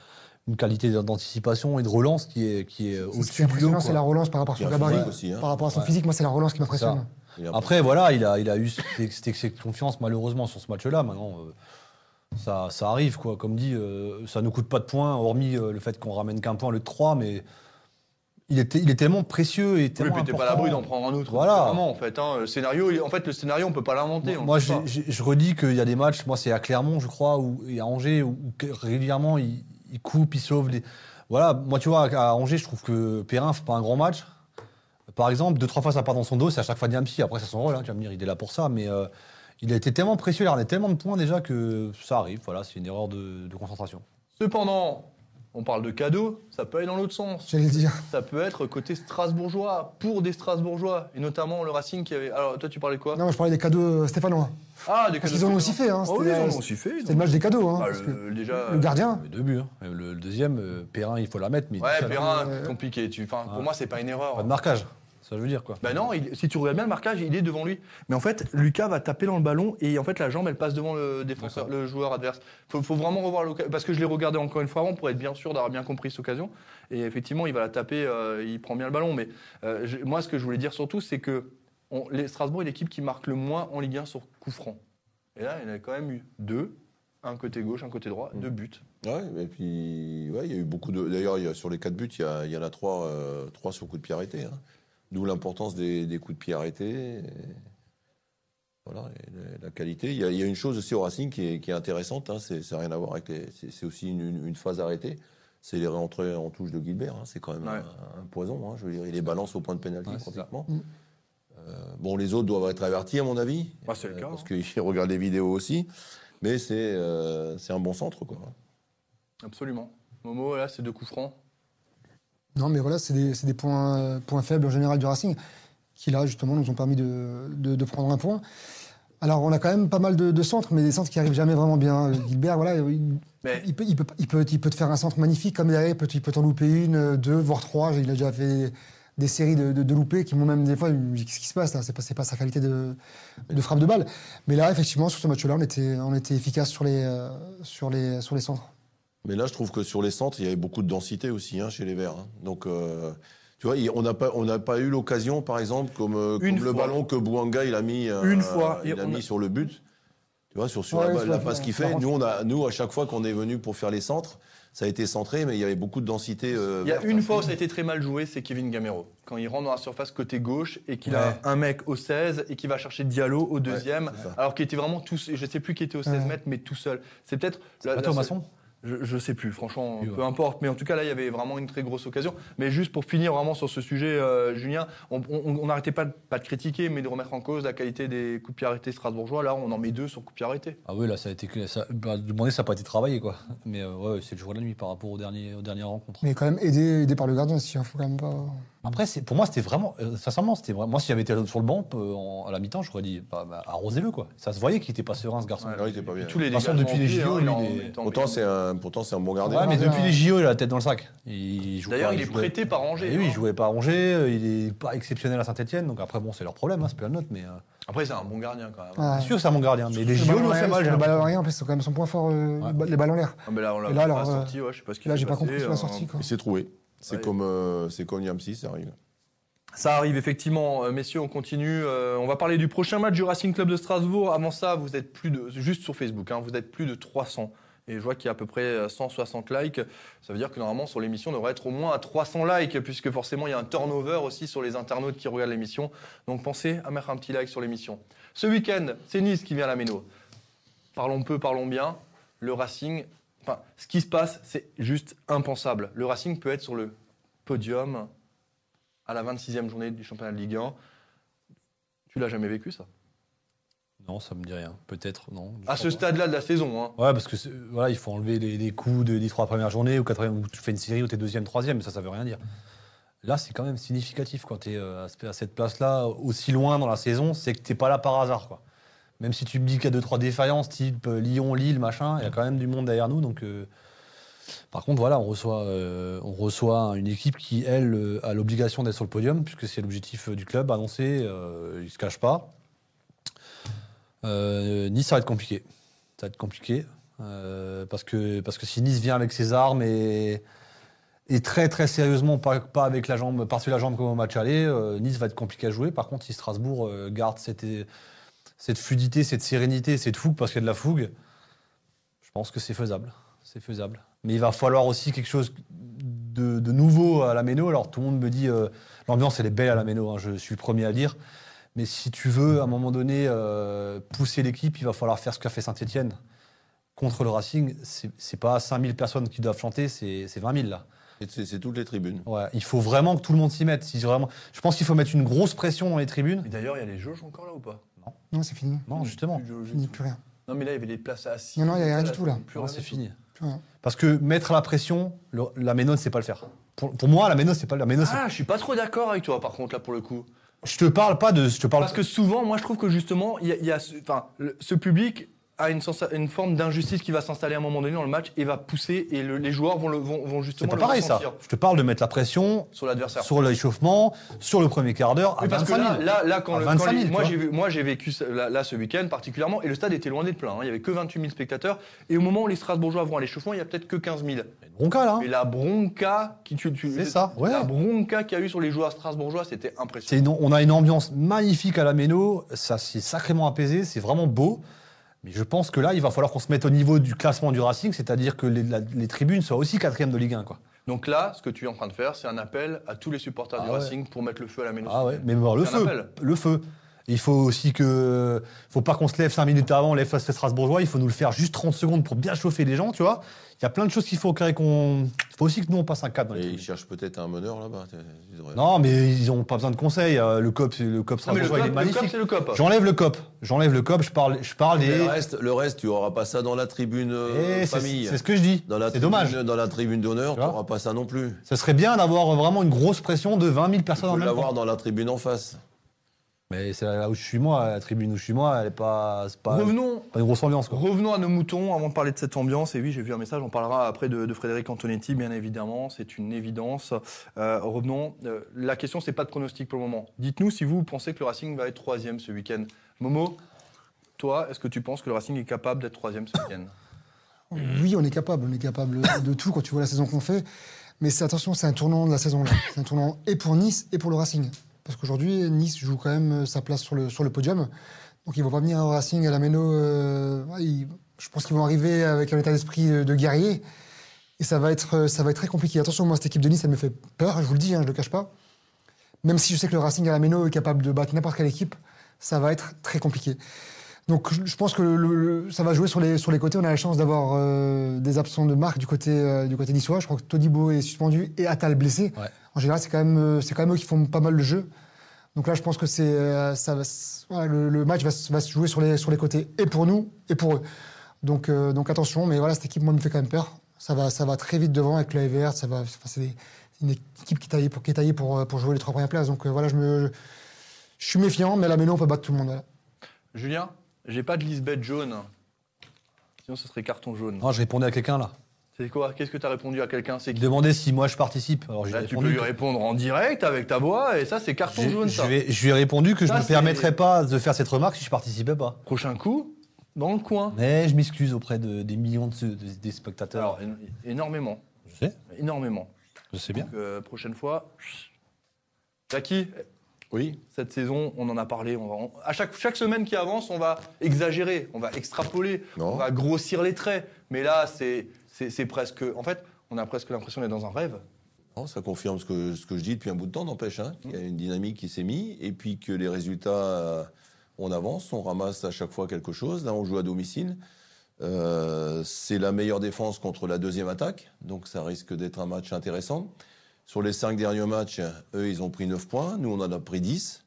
une qualité d'anticipation et de relance qui est, qui est est au-dessus du lot. c'est la relance par rapport à son gabarit. physique aussi, hein. Par rapport à son Ouais. physique, moi, c'est la relance qui m'impressionne. Après, voilà, il a, il a eu cet cet excès de confiance, malheureusement, sur ce match-là. Maintenant, euh, ça, ça arrive, quoi. Comme dit, euh, ça ne coûte pas de points, hormis euh, le fait qu'on ramène qu'un point de trois, mais il, était, il est tellement précieux et Oui, tellement puis t'es pas à l'abri d'en prendre un autre. Voilà. Vraiment, en fait. hein. Le scénario, en fait, le scénario, on peut pas l'inventer. le Moi, j'ai- j'ai- je redis qu'il y a des matchs, moi, c'est à Clermont, je crois, ou et à Angers, où, où régulièrement, il, il coupe, il sauve. Voilà, moi, tu vois, à Angers, je trouve que Perrin fait pas un grand match. Par exemple, deux, trois fois, ça part dans son dos, c'est à chaque fois Diamsi. Après, c'est son rôle, hein, tu vas me dire, il est là pour ça. Mais euh, il a été tellement précieux, il a tellement de points déjà que ça arrive. Voilà, c'est une erreur de concentration. Cependant, on parle de cadeaux, ça peut aller dans l'autre sens. J'allais dire. Ça peut être côté strasbourgeois, pour des strasbourgeois, et notamment le Racing qui avait. Alors, toi, tu parlais de quoi? Non, je parlais des cadeaux euh, stéphanois. Ah, des Parce cadeaux. qu'ils en ont aussi fait. Hein. Oh, oui, ils en euh, ont aussi fait. ils c'était le match des cadeaux. Hein, Bah, le, déjà. le gardien, deux buts. hein. Le, le deuxième, euh, Perrin, il faut la mettre, mais Ouais. Perrin, compliqué. Tu, pour moi, c'est pas une erreur. Pas de marquage, ça veut dire quoi. Bah non, il- si tu regardes bien le marquage, il est devant lui. Mais en fait, Lucas va taper dans le ballon et en fait, la jambe, elle passe devant le défenseur, le joueur adverse. Faut, faut vraiment revoir l'occasion parce que je l'ai regardé encore une fois avant pour être bien sûr d'avoir bien compris cette occasion. Et effectivement, il va la taper, euh, il prend bien le ballon. Mais euh, je- moi, ce que je voulais dire surtout, c'est que on- les Strasbourg est l'équipe qui marque le moins en Ligue 1 sur coup franc. Et là, il y en a quand même eu deux, un côté gauche, un côté droit, deux buts. Ouais, et puis, ouais, il y a eu beaucoup de. D'ailleurs, il y a- sur les quatre buts, il y, a- il y en a trois, euh, trois sur coup de pied arrêté. hein. D'où l'importance des, des coups de pied arrêtés. et Voilà, et la, qualité. Il y, a, il y a une chose aussi au Racing qui est, qui est intéressante, hein, c'est, ça n'a rien à voir avec les. C'est, c'est aussi une, une- une phase arrêtée. C'est les réentrées en touche de Gilbert. hein. C'est quand même Ouais. un, un poison. hein. Je veux dire, il les balance au point de pénalty Ouais, pratiquement. Mm. Euh, bon, les autres doivent être avertis, à mon avis. Bah, c'est le Euh, cas, Parce hein. qu'ils *laughs* regardent les vidéos aussi. Mais c'est, euh, c'est un bon centre, quoi. Absolument. Momo, là, c'est deux coups francs. Non, mais voilà, c'est des, c'est des points, euh, points faibles en général du Racing qui, là, justement, nous ont permis de, de- de prendre un point. Alors, on a quand même pas mal de, de centres, mais des centres qui arrivent jamais vraiment bien. Euh, Gilbert, voilà, il, Mais il peut, il, peut, il, peut, il peut te faire un centre magnifique, comme derrière, il peut, il peut t'en louper une, euh, deux, voire trois. Il a déjà fait des séries de, de, de loupés qui m'ont même des fois, qu'est-ce qui se passe là? C'est pas, sa qualité de, de frappe de balle. Mais là, effectivement, sur ce match-là, on était, on était efficace sur les, euh, sur, les, sur les centres. Mais là, je trouve que sur les centres, il y avait beaucoup de densité aussi hein, chez les Verts. hein. Donc, euh, tu vois, on n'a pas, on n'a pas eu l'occasion, par exemple, comme, euh, Une comme le ballon que Bouanga il a mis, euh, Une fois, il a mis sur le but. Tu vois, sur, sur Ouais, la, la la- passe qu'il fait. Nous, on a, nous, à chaque fois qu'on est venu pour faire les centres, ça a été centré, mais il y avait beaucoup de densité. euh, Il y a une hein. fois où ça a été très mal joué, c'est Kevin Gamero. Quand il rentre dans la surface côté gauche et qu'il Ouais. a un mec au 16 et qu'il va chercher Diallo au deuxième, c'est ça. alors qu'il était vraiment tout, je sais plus qui était au 16 Ouais. mètres, mais tout seul. C'est peut-être la- Pas la je, sais plus, franchement, Oui, peu importe. Mais en tout cas, là, il y avait vraiment une très grosse occasion. Mais juste pour finir vraiment sur ce sujet, euh, Julien, on n'arrêtait pas, de- pas de critiquer, mais de remettre en cause la qualité des coups de pied arrêtés strasbourgeois. Là, on en met deux sur coups de pied arrêtés. Ah oui, là, ça a été. Ça, bah, demander, ça n'a pas été travaillé, quoi. Mais euh, ouais, c'est le jour et la nuit par rapport aux, dernières rencontres. Mais quand même aidé, aidé par le gardien aussi, il faut quand même pas. Après, c'est- pour moi, c'était vraiment. euh, sincèrement, c'était vraiment. Moi, si j'avais été sur le banc euh, en- à la mi-temps, j'aurais dit bah, bah, arrosez-le, quoi. Ça se voyait qu'il était pas serein, ce garçon. Ouais, il était pas bien. Tous les De toute façon, dégagements depuis les JO, hein, lui, il en est- Pourtant, c'est un, pourtant, c'est un bon gardien. Ouais, mais depuis les JO, il a la tête dans le sac. Il joue D'ailleurs, pas- il est jouait- prêté par Angers. Eh oui, hein. il jouait pas à Angers, euh, il est pas exceptionnel à Saint-Etienne, donc après, bon, c'est leur problème, hein, c'est plus la nôtre, mais. euh, Après, c'est un bon gardien quand même. Ah, C'est sûr que c'est un bon gardien, mais les le JO lui ont fait mal. j'ai le ballon en l'impression. l'air, en plus, c'est quand même son point fort, euh, les ba- les balles en l'air. Ah, mais là, on l'a Et là, pas alors, sorti, ouais, je sais pas ce qui Là, j'ai pas passé, compris euh, sortie. Quoi. Il s'est trouvé. C'est Ouais. comme, euh, c'est comme Niamsi, ça arrive. Ça arrive effectivement, Euh, messieurs, on continue. Euh, on va parler du prochain match du Racing Club de Strasbourg. Avant ça, vous êtes plus de, juste sur Facebook, hein, vous êtes plus de 300. Et je vois qu'il y a à peu près euh, 160 likes. Ça veut dire que normalement, sur l'émission, on devrait être au moins à 300 likes, puisque forcément, il y a un turnover aussi sur les internautes qui regardent l'émission. Donc pensez à mettre un petit like sur l'émission. Ce week-end, c'est Nice qui vient à la Méno. Parlons peu, parlons bien. Le Racing, enfin, ce qui se passe, c'est juste impensable. Le Racing peut être sur le podium à la 26e journée du championnat de Ligue 1. Tu l'as jamais vécu ça? Non, ça me dit rien. Peut-être, non. À ce stade-là de la saison. Hein. Ouais, parce que voilà, il faut enlever les, les coups de- des trois premières journées ou quatrième où tu fais une série où t'es deuxième, troisième, ça, ça veut rien dire. Là, c'est quand même significatif quand tu es à cette place-là, aussi loin dans la saison, c'est que tu pas là par hasard. Quoi. Même si tu me dis qu'il y a deux, trois défaillances, type euh, Lyon, Lille, machin, il y a quand même du monde derrière nous. Donc, euh, Par contre, voilà, on reçoit, euh, on reçoit une équipe qui, elle, a l'obligation d'être sur le podium, puisque c'est l'objectif du club annoncé, il ne se cache pas. nice, ça va être compliqué. Ça va être compliqué. parce, que, parce si Nice vient avec ses armes et, et très très sérieusement, pas, pas avec la jambe, par-dessus la jambe comme au match aller, Nice va être compliqué à jouer. Par contre, si Strasbourg garde cette cette fluidité, cette sérénité, cette fougue, parce qu'il y a de la fougue, je pense que c'est faisable. C'est faisable. Mais il va falloir aussi quelque chose de, nouveau à la Méno. Alors tout le monde me dit, euh, l'ambiance elle est belle à la Méno, hein, je suis le premier à dire. Mais si tu veux, à un moment donné, euh, pousser l'équipe, il va falloir faire ce qu'a fait Saint-Etienne contre le Racing. C'est pas 5000 personnes qui doivent chanter, c'est 20 000 là. C'est toutes les tribunes. Ouais, il faut vraiment que tout le monde s'y mette. Si vraiment, je pense qu'il faut mettre une grosse pression dans les tribunes. D'ailleurs, il y a les jauges encore là ou pas? Non, c'est fini. Non, justement. Il n'y a plus rien. Non, mais là, il y avait des places assis. Non, non, il n'y a rien du tout là. c'est fini. Parce que mettre la pression, la Ménode, c'est pas le faire. Pour, moi, la Ménode, c'est pas la Ménode. Ah, je suis pas trop d'accord avec toi, par contre, là, pour le coup. Je te parle pas de. Je te parle Parce que souvent, moi, je trouve que justement, il y a, enfin, ce public a une, une forme d'injustice qui va s'installer à un moment donné dans le match et va pousser et les joueurs vont, le, vont, vont justement. C'est pas pareil ça. Je te parle de mettre la pression sur l'adversaire, sur l'échauffement, sur le premier quart d'heure. Oui, parce que là, là, là, quand, moi j'ai moi j'ai vécu là, ce week-end particulièrement et le stade était loin d'être plein. Hein. Il y avait que 28 000 spectateurs et au moment où les Strasbourgeois vont à l'échauffement, il y a peut-être que 15 000. Bronca là. Et la bronca qui tu, c'est ça. Ouais. La bronca qu'il y a eu sur les joueurs strasbourgeois, c'était impressionnant. on a une ambiance magnifique à la Méno, ça s'est sacrément apaisé, c'est vraiment beau. Mais je pense que là, il va falloir qu'on se mette au niveau du classement du Racing, c'est-à-dire que les, tribunes soient aussi quatrième de Ligue 1. Quoi. Donc là, ce que tu es en train de faire, c'est un appel à tous les supporters du ah Racing pour mettre le feu à la Méno. Ah ouais, mais voir le feu, le feu. Il faut aussi que, faut pas qu'on se lève 5 minutes avant, lève face Strasbourgeois. Il faut nous le faire juste 30 secondes pour bien chauffer les gens, tu vois. Il y a plein de choses qu'il faut qu'on. Il faut aussi que nous on passe un cap. Et ils cherchent peut-être un meneur là-bas. Non, mais ils n'ont pas besoin de conseils. Euh, le cop, le cop Strasbourgeois, il est magnifique. Le cop, J'enlève le cop. J'enlève le cop. Je parle, je parle des. Le reste, le reste, tu auras pas ça dans la tribune euh, famille. C'est ce que je dis. C'est dommage. Dans la tribune d'honneur, tu n'auras pas ça non plus. Ce serait bien d'avoir vraiment une grosse pression de 20 000 personnes en même temps. l'avoir dans la tribune en face. Mais c'est là où je suis moi, la tribune où je suis moi, elle n'est pas, pas, revenons, pas une grosse ambiance. Revenons à nos moutons avant de parler de cette ambiance. Et oui, j'ai vu un message, on parlera après de, Frédéric Antonetti, bien évidemment, c'est une évidence. Euh, revenons, euh, la question, c'est pas de pronostic pour le moment. Dites-nous si vous pensez que le Racing va être troisième ce week-end. Momo, toi, est-ce que tu penses que le Racing est capable d'être troisième ce week-end? Oui, on est capable, on est capable de tout quand tu vois la saison qu'on fait. Mais attention, c'est un tournant de la saison là. C'est un tournant et pour Nice et pour le Racing. Parce qu'aujourd'hui, Nice joue quand même euh, sa place sur le, podium. Donc ils ne vont pas venir au Racing, à la Méno. Euh, je pense qu'ils vont arriver avec un état d'esprit de, guerrier. Et ça va, être, ça va être très compliqué. Attention, moi, cette équipe de Nice, elle me fait peur, je vous le dis, hein, je ne le cache pas. Même si je sais que le Racing à la Méno est capable de battre n'importe quelle équipe, ça va être très compliqué. Donc je pense que ça va jouer sur les, sur les côtés. On a la chance d'avoir euh, des absents de marque du côté, du côté niçois. Je crois que Todibo est suspendu et Attal blessé. En général, c'est quand, même, quand même eux qui font pas mal le jeu. Donc là, je pense que c'est, euh, ça, le, match va, se jouer sur les, sur les côtés, et pour nous, et pour eux. Donc, euh, donc attention, mais voilà, cette équipe, moi, me fait quand même peur. Ça va, ça va très vite devant avec l'AEVR. Ça va, c'est une équipe qui est taillée pour, qui est taillée pour, pour jouer les trois premières places. Donc euh, voilà, je, me, je suis méfiant, mais la Méno, on peut battre tout le monde. Julien, j'ai pas de Lisbeth jaune. Sinon, ce serait carton jaune. Non, je répondais à quelqu'un là. C'est quoi? Qu'est-ce que tu as répondu à quelqu'un? C'est Demander si moi je participe. Alors, tu peux lui répondre en direct avec ta voix et ça c'est carton jaune ça. Je, lui ai répondu que je ne me permettrais pas de faire cette remarque si je participais pas. Prochain coup, dans le coin. Mais je m'excuse auprès de, des millions de, des spectateurs. Alors, énormément. Je sais. Énormément. Je sais bien. Donc, euh, prochaine fois. Jackie, oui. Cette saison, on en a parlé. On va, à chaque, chaque semaine qui avance, on va exagérer, on va extrapoler, on va grossir les traits. Mais là, c'est c'est presque. En fait, on a presque l'impression d'être dans un rêve. ça confirme ce que, ce que je dis depuis un bout de temps, n'empêche. Hein, Il y a une dynamique qui s'est mise et puis que les résultats, euh, on avance, on ramasse à chaque fois quelque chose. Là, on joue à domicile. Euh, c'est la meilleure défense contre la deuxième attaque, donc ça risque d'être un match intéressant. Sur les cinq derniers matchs, eux, ils ont pris 9 points, nous, on en a pris 10.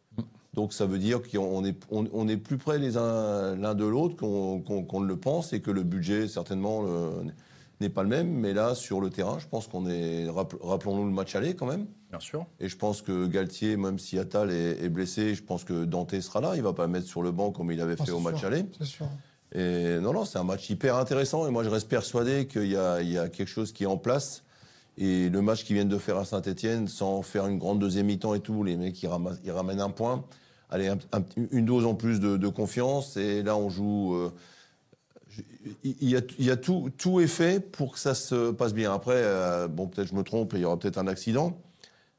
Donc ça veut dire qu'on est, on, est plus près les uns l'un de l'autre qu'on ne le pense et que le budget, certainement, le, n'est pas le même. Mais là, sur le terrain, je pense qu'on est. rapp- Rappelons-nous le match aller quand même. Bien sûr. Et je pense que Galtier, même si Attal est, est blessé, je pense que Dante sera là. Il va pas le mettre sur le banc comme il avait Non, fait au match sûr. aller. C'est sûr. Et non, non, c'est un match hyper intéressant. Et moi, je reste persuadé qu'il y a, il y a quelque chose qui est en place. Et le match qu'ils viennent de faire à Saint-Etienne, sans faire une grande deuxième mi-temps et tout, les mecs, ils ramènent un point. Allez, un- un- une dose en plus de, confiance. Et là, on joue. euh, il y a, tout, est fait pour que ça se passe bien. Après, euh, bon, peut-être je me trompe il y aura peut-être un accident.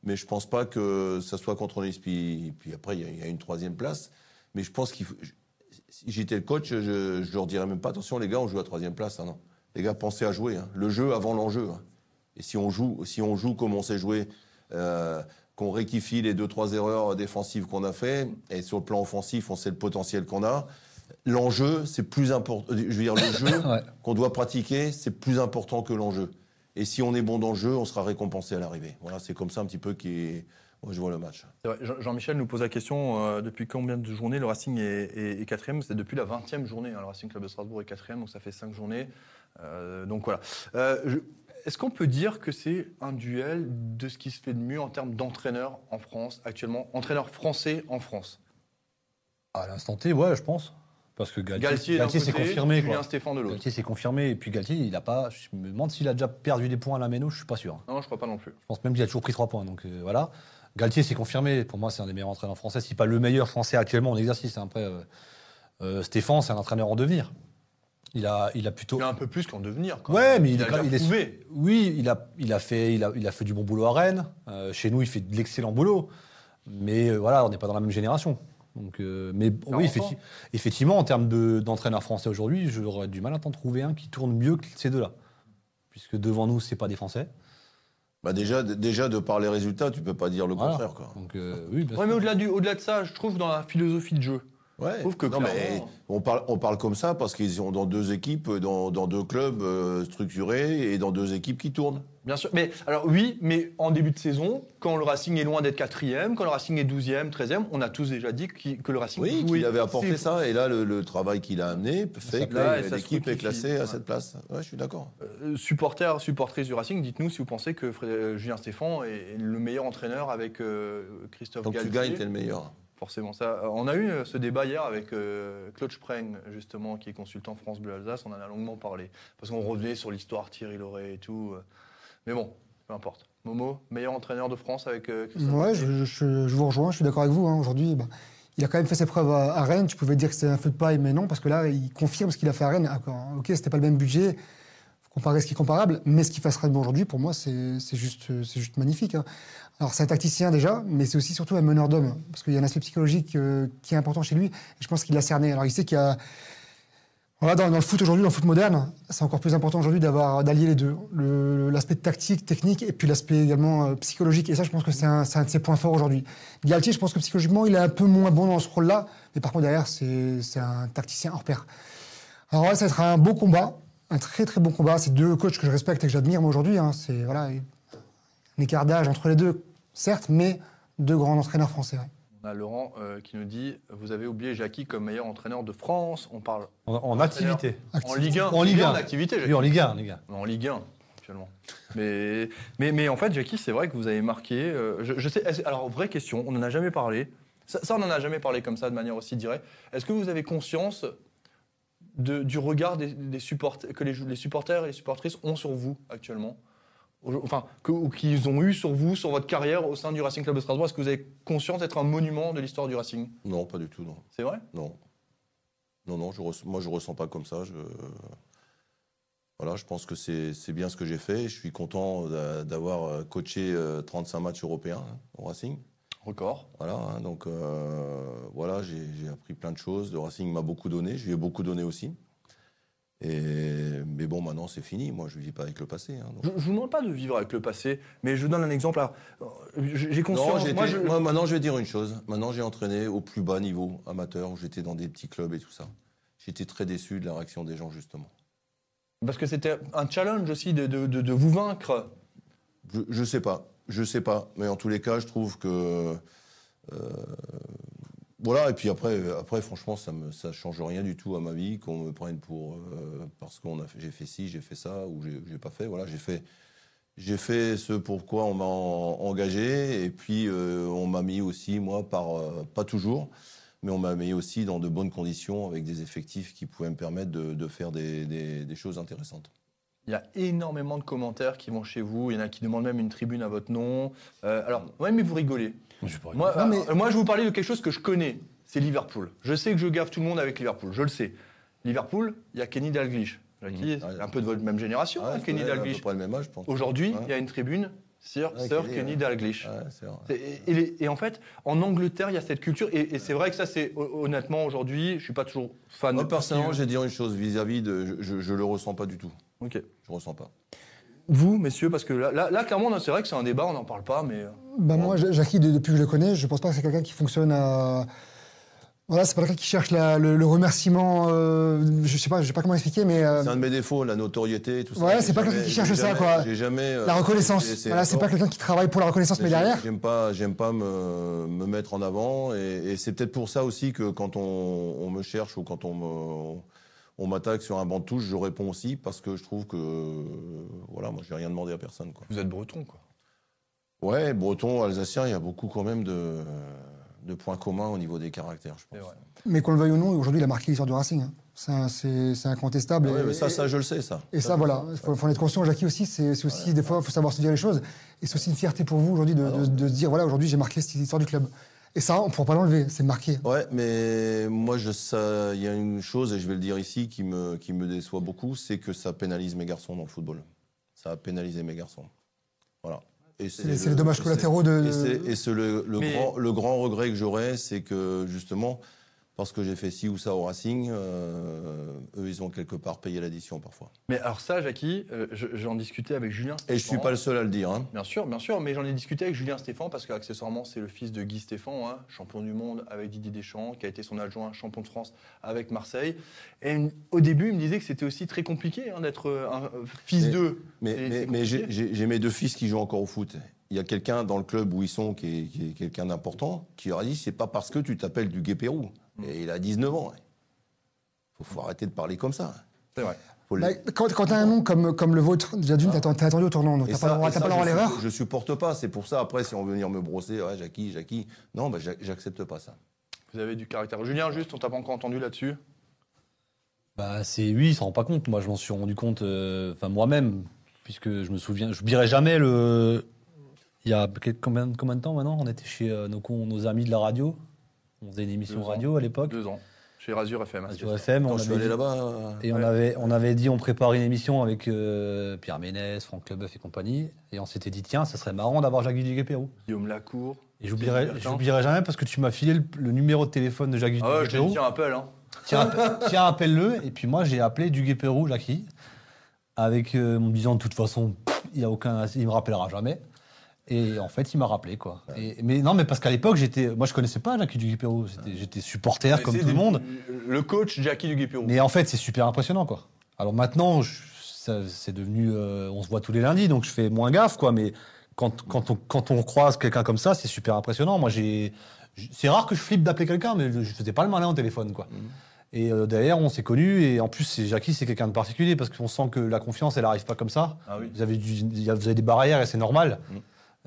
Mais je pense pas que ça soit contre Nice. Puis, après, il y, a, une troisième place. Mais je pense qu'il faut. si j'étais le coach, je, je leur dirais même pas attention, les gars, on joue à troisième place. hein, non. Les gars, pensez à jouer. hein. Le jeu avant l'enjeu. hein. Et si on joue, si on joue comme on sait jouer, euh, qu'on rectifie les deux trois erreurs défensives qu'on a fait, et sur le plan offensif, on sait le potentiel qu'on a. L'enjeu, c'est plus important. Je veux dire, le *coughs* jeu Ouais. qu'on doit pratiquer, c'est plus important que l'enjeu. Et si on est bon dans le jeu, on sera récompensé à l'arrivée. Voilà, c'est comme ça un petit peu qui. Moi, je vois le match. Jean-Michel nous pose la question euh, depuis combien de journées le Racing est, est- est quatrième? C'est depuis la 20e journée. hein, le Racing Club de Strasbourg est quatrième, donc ça fait cinq journées. Euh, donc voilà. Euh, je- Est-ce qu'on peut dire que c'est un duel de ce qui se fait de mieux en termes d'entraîneur en France actuellement Entraîneur français en France? À l'instant T, ouais, je pense. Parce que Galtier, Galtier, s'est confirmé. Quoi. Stéphane de. Galtier s'est confirmé. Et puis Galtier, il a pas. Je me demande s'il a déjà perdu des points à la Méno, je suis pas sûr. Non, je crois pas non plus. Je pense même qu'il a toujours pris trois points. Donc euh, voilà. Galtier s'est confirmé. Pour moi, c'est un des meilleurs entraîneurs français, si pas le meilleur français actuellement en exercice. Après, euh, euh, Stéphane, c'est un entraîneur en devenir. Il a, il a plutôt. Il a un peu plus qu'en devenir. Quand Ouais, même. mais il, a il est-. Oui, il a, il a fait, il a, il a fait du bon boulot à Rennes. Euh, chez nous, il fait de l'excellent boulot. Mais euh, voilà, on n'est pas dans la même génération. Donc, euh, mais oui, effectivement, en termes de- d'entraîneur français aujourd'hui, j'aurais du mal à t'en trouver un qui tourne mieux que ces deux-là. Puisque devant nous, c'est pas des Français. Bah déjà, déjà, de par les résultats, tu peux pas dire le Voilà. contraire. Quoi. Donc, euh, oui, Ouais, mais au-delà du- au-delà de ça, je trouve dans la philosophie de jeu. Ouais. trouve que non, mais clairement- on parle, on parle comme ça parce qu'ils sont dans deux équipes, dans, dans deux clubs euh, structurés et dans deux équipes qui tournent. Bien sûr. Mais alors oui, mais en début de saison, quand le Racing est loin d'être quatrième, quand le Racing est 12e, 13e, on a tous déjà dit que le Racing Oui, qu'il avait apporté ça. Et là, le, le travail qu'il a amené fait que l'équipe est classée à cette place. Ouais, je suis d'accord. Euh, supporters, supportrices du Racing, dites-nous si vous pensez que euh, Julien Stéphan est le meilleur entraîneur avec euh, Christophe Donc tu Galtier. gagnes, t'es le meilleur. Forcément ça. Euh, On a eu euh, ce débat hier avec euh, Claude Spreng, justement, qui est consultant France Bleu Alsace. On en a longuement parlé. Parce qu'on revenait sur l'histoire Thierry Loret et tout. Mais bon, peu importe. Momo, meilleur entraîneur de France avec euh, Christophe Ouais, je, je- je vous rejoins, je suis d'accord avec vous. hein. Aujourd'hui, bah, il a quand même fait ses preuves à, à Rennes. Tu pouvais dire que c'était un feu de paille, mais non, parce que là, il confirme ce qu'il a fait à Rennes. Ah, Ok, c'était pas le même budget, faut comparer ce qui est comparable, mais ce qu'il fasse Rennes aujourd'hui, pour moi, c'est c'est juste, c'est juste magnifique. hein. Alors, c'est un tacticien déjà, mais c'est aussi surtout un meneur d'hommes, parce qu'il y a un aspect psychologique euh, qui est important chez lui, et je pense qu'il l'a cerné. Alors, il sait qu'il y a. Voilà, dans, le foot aujourd'hui, dans le foot moderne, c'est encore plus important aujourd'hui d'avoir d'allier les deux, l'aspect tactique, technique, et puis l'aspect également euh, psychologique. Et ça, je pense que c'est un, de ses points forts aujourd'hui. Galtier, je pense que psychologiquement, il est un peu moins bon dans ce rôle-là, mais par contre derrière, c'est un tacticien hors pair. Alors ouais, ça être un beau combat, un très très bon combat. C'est deux coachs que je respecte et que j'admire moi aujourd'hui. hein. C'est voilà un écart d'âge entre les deux, certes, mais deux grands entraîneurs français. On a Laurent euh, qui nous dit Vous avez oublié Jackie comme meilleur entraîneur de France. On parle En, en activité. en Ligue 1. En Ligue Il est 1. En activité, Jackie. Oui, en Ligue 1, les gars. En Ligue 1, actuellement. Mais, mais, mais en fait, Jackie, c'est vrai que vous avez marqué. euh, je, je sais, est-ce- alors, vraie question, on n'en a jamais parlé. Ça, ça, on n'en a jamais parlé comme ça, de manière aussi directe. Est-ce que vous avez conscience de- du regard des, des supporters, que les, les supporters et les supportrices ont sur vous actuellement? Enfin, que- ou qu'ils ont eu sur vous, sur votre carrière au sein du Racing Club de Strasbourg? Est-ce que vous avez conscience d'être un monument de l'histoire du Racing? Non, pas du tout, non. C'est vrai? Non. Non, non, je moi je ressens pas comme ça. Je... Voilà, je pense que c'est bien ce que j'ai fait. Je suis content d'a- d'avoir euh, coaché euh, 35 matchs européens hein, au Racing. Record. Voilà, hein, donc euh, voilà, j'ai j'ai appris plein de choses. Le Racing m'a beaucoup donné, je lui ai beaucoup donné aussi. Et, mais bon, maintenant c'est fini. Moi, je ne vis pas avec le passé. hein, donc. Je ne vous demande pas de vivre avec le passé, mais je vous donne un exemple. J'ai Non, conscience. j'ai moi, été- je- moi, maintenant, je vais dire une chose. Maintenant, j'ai entraîné au plus bas niveau amateur, où j'étais dans des petits clubs et tout ça. J'étais très déçu de la réaction des gens, justement. Parce que c'était un challenge aussi de, de- de- de vous vaincre. Je, je sais pas, je sais pas, mais en tous les cas, je trouve que euh, Voilà, et puis après, euh, après franchement, ça ne change rien du tout à ma vie qu'on me prenne pour. euh, parce que j'ai fait ci, j'ai fait ça, ou j'ai pas fait. Voilà, j'ai fait. J'ai fait ce pourquoi on m'a en- engagé, et puis euh, on m'a mis aussi, moi, par. pas toujours, mais on m'a mis aussi dans de bonnes conditions, avec des effectifs qui pouvaient me permettre de, faire des choses intéressantes. Il y a énormément de commentaires qui vont chez vous. Il y en a qui demandent même une tribune à votre nom. Euh, alors, ouais, mais vous rigolez. Je sais pas. Moi, Non, mais- euh, moi, je vous parler de quelque chose que je connais. C'est Liverpool. Je sais que je gaffe tout le monde avec Liverpool. Je le sais. Liverpool, il y a Kenny Dalglish. Mmh. un peu de votre même génération, hein, Ouais, je Kenny Dalglish. près le même âge, je pense. Aujourd'hui, il y a une tribune Sir, Ouais, Sir Kenny. Dalglish. Ouais, Et, et- et en fait, en Angleterre, il y a cette culture. Et, et c'est vrai que ça, c'est hon- honnêtement, aujourd'hui, je suis pas toujours fan Moi, personnellement, je vais dire une chose vis-à-vis de. Je, je, je le ressens pas du tout. Ok. Je ressens pas. Vous, messieurs, parce que là, là, là, clairement, c'est vrai que c'est un débat, on n'en parle pas, mais. euh, Bah, moi, Ja- Jackie, de- depuis que je le connais, je pense pas que c'est quelqu'un qui fonctionne à. Voilà, c'est pas quelqu'un qui cherche la- le, le remerciement. euh, je sais pas, je sais pas comment expliquer, mais euh, C'est un de mes défauts, la notoriété, tout ça. Ouais, c'est pas quelqu'un qui cherche ça, jamais- quoi. J'ai jamais. euh, la reconnaissance. c'est- c'est Voilà, c'est pas quelqu'un qui travaille pour la reconnaissance, mais, Mais derrière. J'aime pas, j'aime pas me, me mettre en avant, et, et c'est peut-être pour ça aussi que quand on, on me cherche ou quand on me, on m'attaque sur un banc de touche, je réponds aussi parce que je trouve que, euh, voilà, moi j'ai rien demandé à personne, quoi. Vous êtes breton, quoi. Ouais, breton, alsacien, il y a beaucoup quand même de, de points communs au niveau des caractères, je pense. Mais qu'on le veuille ou non, aujourd'hui, il a marqué l'histoire du Racing. hein. C'est incontestable. Ah ouais, Et- mais ça, ça, je le sais, ça. Et ça, voilà, il faut, faut en être conscient. Jackie aussi, c'est aussi, des fois, il faut savoir se dire les choses. Et c'est aussi une fierté pour vous aujourd'hui de, de- de se dire, voilà, aujourd'hui, j'ai marqué cette histoire du club. Et ça, on ne pourra pas l'enlever, c'est marqué. Ouais, mais moi, je, ça, il y a une chose, et je vais le dire ici, qui me, qui me déçoit beaucoup, c'est que ça pénalise mes garçons dans le football. Ça a pénalisé mes garçons. Voilà. Et C'est c'est les dommages collatéraux de. Et c'est et c'est le, le Mais- grand, le grand regret que j'aurais, c'est que justement, parce que j'ai fait ci ou ça au Racing, euh, eux, ils ont quelque part payé l'addition parfois. Mais alors, ça, Jackie, euh, je- j'en discutais avec Julien. Et je suis Stéphane. pas le seul à le dire. Hein. Bien sûr, bien sûr, mais j'en ai discuté avec Julien Stéphane parce qu'accessoirement, c'est le fils de Guy Stéphane, hein, champion du monde avec Didier Deschamps, qui a été son adjoint champion de France avec Marseille. Et au début, il me disait que c'était aussi très compliqué hein, d'être euh, un fils d'eux. Mais, j'ai- mes deux fils qui jouent encore au foot. Il y a quelqu'un dans le club où ils sont qui est, qui est quelqu'un d'important qui leur a dit c'est pas parce que tu t'appelles du Guépérou. Et il a 19 ans. Faut, faut arrêter de parler comme ça. C'est vrai. Faut le- Bah, quand quand tu as un nom comme, comme le vôtre, déjà d'une, t'as t'as attendu au tournant, donc t'as pas pas le droit à je l'erreur. supporte- Je supporte pas. C'est pour ça, après, si on veut venir me brosser, ouais, Jackie, Jackie. Non, bah, j'ac- j'accepte pas ça. Vous avez du caractère. Julien, juste, on t'a pas encore entendu là-dessus? Bah, c'est lui, il s'en rend pas compte. Moi, je m'en suis rendu compte, euh, enfin moi-même, puisque je me souviens, je n'oublierai jamais le. Il y a combien, combien de temps maintenant On était chez euh, nos amis de la radio? On faisait une émission Deux ans. radio à l'époque, Deux ans, chez Razur FM. ça. FM. On je suis avait allé dit- là-bas. Et on, avait, on avait dit, on prépare une émission avec euh, Pierre Ménès, Franck Leboeuf et compagnie. Et on s'était dit, tiens, ça serait marrant d'avoir Jacques Duguay-Pérou. Guillaume Lacour. Et j'oublierai j'oublierai jamais parce que tu m'as filé le, le numéro de téléphone de Jacques Ah ouais, je Duguay-Pérou. tiens appel. Hein. Tiens, appelle- *laughs* tiens, appelle-le. Et puis moi, j'ai appelé Duguay-Pérou, Jackie, avec, euh, en me disant, de toute façon, pff, il y a aucun, il me rappellera jamais. Et en fait, il m'a rappelé, quoi. Et, mais non, mais parce qu'à l'époque, j'étais, moi, je connaissais pas Jackie Duguay-Pérou. J'étais- J'étais supporter Mais comme tout le monde. Le coach Jackie Duguay-Pérou. Mais en fait, c'est super impressionnant, quoi. Alors maintenant, c'est devenu, euh, on se voit tous les lundis, donc je fais moins gaffe, quoi. Mais quand, quand, on, quand on croise quelqu'un comme ça, c'est super impressionnant. Moi, j'ai, c'est rare que je flippe d'appeler quelqu'un, mais je, je faisais pas le malin au téléphone, quoi. Mhm. Et euh, derrière, on s'est connus, et en plus, Jackie, c'est quelqu'un de particulier, parce qu'on sent que la confiance, elle arrive pas comme ça. Ah oui. Vous avez, du- vous avez des barrières, et c'est normal. Mhm.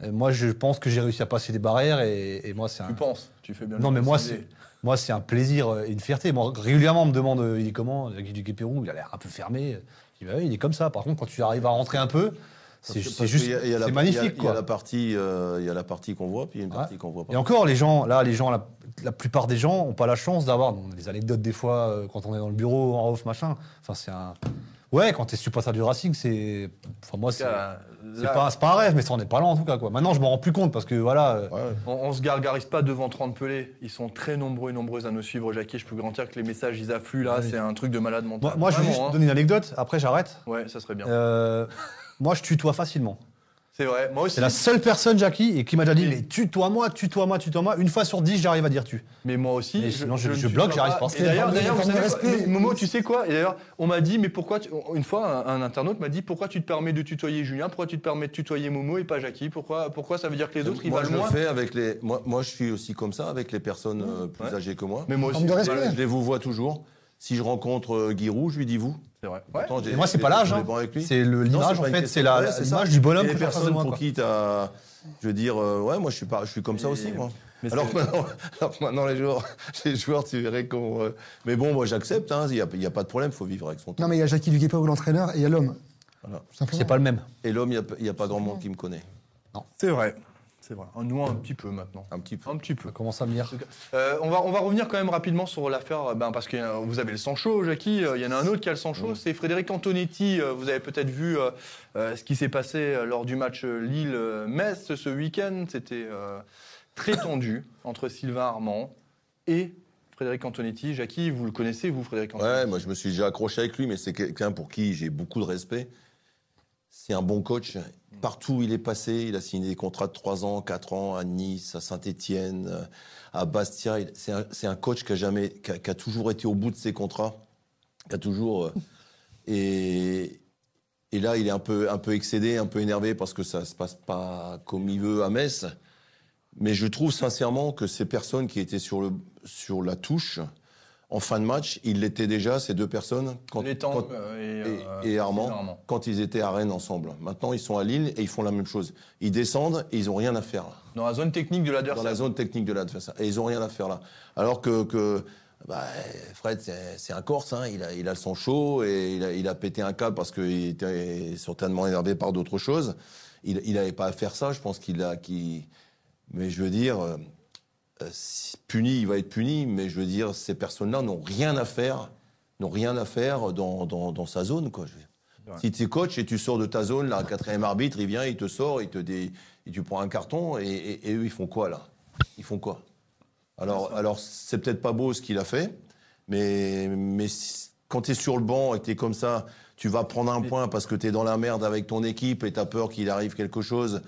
Euh, moi, je pense que j'ai réussi à passer des barrières, et, et moi, c'est un, Tu penses Tu fais bien. non, mais moi, c'est, moi, c'est un plaisir euh, et une fierté. Moi, régulièrement, on me demande euh, il est comment Jackie Duguay-Pérou Il a l'air un peu fermé. Je dis bah oui, il est comme ça. Par contre, quand tu arrives à rentrer un peu, c'est, juste, c'est magnifique, Il y a la partie, euh, il y a la partie qu'on voit, puis il y a une Ouais. partie qu'on voit pas. Et encore, les gens, là, les gens, la, la plupart des gens n'ont pas la chance d'avoir des anecdotes des fois quand on est dans le bureau en off machin. Enfin, c'est un. Ouais, quand t'es supporter du Racing, c'est. Enfin, moi, c'est. C'est pas, c'est pas un rêve, mais ça en est pas loin en tout cas. Quoi. Maintenant, je m'en rends plus compte parce que voilà. euh, Ouais. On, on se gargarise pas devant 30 pelés. Ils sont très nombreux et nombreuses à nous suivre, Jackie. Je peux garantir que les messages, ils affluent là. Oui. C'est un truc de malade mental. Moi, moi, je vais Vraiment, juste hein. donner une anecdote. Après, j'arrête. Ouais, ça serait bien. Euh, moi, je tutoie facilement. C'est vrai. Moi aussi. C'est la seule personne, Jackie, et qui m'a déjà dit Mais- mais tutoie-moi, tutoie-moi, tutoie-moi. Une fois sur dix, j'arrive à dire tu. Mais moi aussi. Mais sinon, je- ne je bloque, j'arrive pas. Et d'ailleurs, une d'ailleurs, forme vous de savez quoi respect. Mais Momo, tu sais quoi Et d'ailleurs, on m'a dit, mais pourquoi tu- Une fois, un, un internaute m'a dit, pourquoi tu te permets de tutoyer Julien Pourquoi tu te permets de tutoyer Momo et pas Jackie Pourquoi, pourquoi ça veut dire que les autres ils moi, valent je le moins fais avec les. Moi, moi, je suis aussi comme ça avec les personnes euh, plus Ouais. âgées que moi. Mais moi aussi. Forme de respect. Voilà, Je les vous vois toujours. Si je rencontre euh, Guy Roux, je lui dis vous. C'est vrai. Ouais. Pourtant, Et moi, c'est pas l'âge. hein. C'est le- Non, l'image, c'est en fait, c'est la- l'image du bonhomme Et que personnes pour quoi. qui t'as. Je veux dire, euh, ouais, moi, je suis, pas, je suis comme ça Et- aussi, moi. Mais Alors c'est- que, maintenant, *laughs* alors que maintenant, les joueurs, *laughs* les joueurs, tu verrais qu'on. euh, Mais bon, moi, j'accepte. hein, Il n'y a, il y a pas de problème. Il faut vivre avec son temps. Non, mais il y a Jackie Duguay ou l'entraîneur et il y a l'homme. Voilà. Tout simplement. C'est pas le même. Et l'homme, il n'y a, pas grand monde qui me connaît. C'est vrai. C'est vrai. Nous, un petit peu maintenant. Un petit peu. Un petit peu. Comment ça me Euh, on, va, on va revenir quand même rapidement sur l'affaire, euh, ben, parce que euh, vous avez le sang chaud, Jackie. euh, Il y en a un autre qui a le sang chaud, c'est Frédéric Antonetti. Vous avez peut-être vu ce qui s'est passé lors du match Lille-Metz ce week-end. C'était euh, très tendu entre Sylvain Armand et Frédéric Antonetti. Jackie, vous le connaissez, vous, Frédéric Antonetti Ouais, moi, je me suis déjà accroché avec lui, mais c'est quelqu'un pour qui j'ai beaucoup de respect. C'est un bon coach. Partout où il est passé, il a signé des contrats de 3 ans, 4 ans, à Nice, à Saint-Etienne, à Bastia. C'est un, coach qui a, jamais, qui, a, qui a toujours été au bout de ses contrats. Qui a toujours. euh, *laughs* et, et là, il est un peu, un peu excédé, un peu énervé parce que ça se passe pas comme il veut à Metz. Mais je trouve sincèrement que ces personnes qui étaient sur, le, sur la touche, en fin de match, ils l'étaient déjà, ces deux personnes, quand, euh, et, et, euh, et Armand, quand ils étaient à Rennes ensemble. Maintenant, ils sont à Lille et ils font la même chose. Ils descendent et ils n'ont rien à faire là, Dans la zone technique de dans l'adversaire. la zone technique de l'adversaire. Et ils n'ont rien à faire là. Alors que, que bah, Fred, c'est un Corse, hein, il, a, il a le sang chaud et il a, il a pété un câble parce qu'il était certainement énervé par d'autres choses. Il n'avait pas à faire ça, je pense qu'il a... Mais je veux dire, euh, si- puni, il va être puni, mais je veux dire, ces personnes-là n'ont rien à faire, n'ont rien à faire dans, dans, dans sa zone, quoi. Je veux dire. Ouais. Si tu es coach et tu sors de ta zone, là, un quatrième arbitre, il vient, il te sort, il te dé... et tu prends un carton, et, et- et eux, ils font quoi, là? Ils font quoi? Alors, alors c'est peut-être pas beau ce qu'il a fait, mais, mais quand tu es sur le banc et que tu es comme ça, tu vas prendre un point parce que tu es dans la merde avec ton équipe et tu as peur qu'il arrive quelque chose.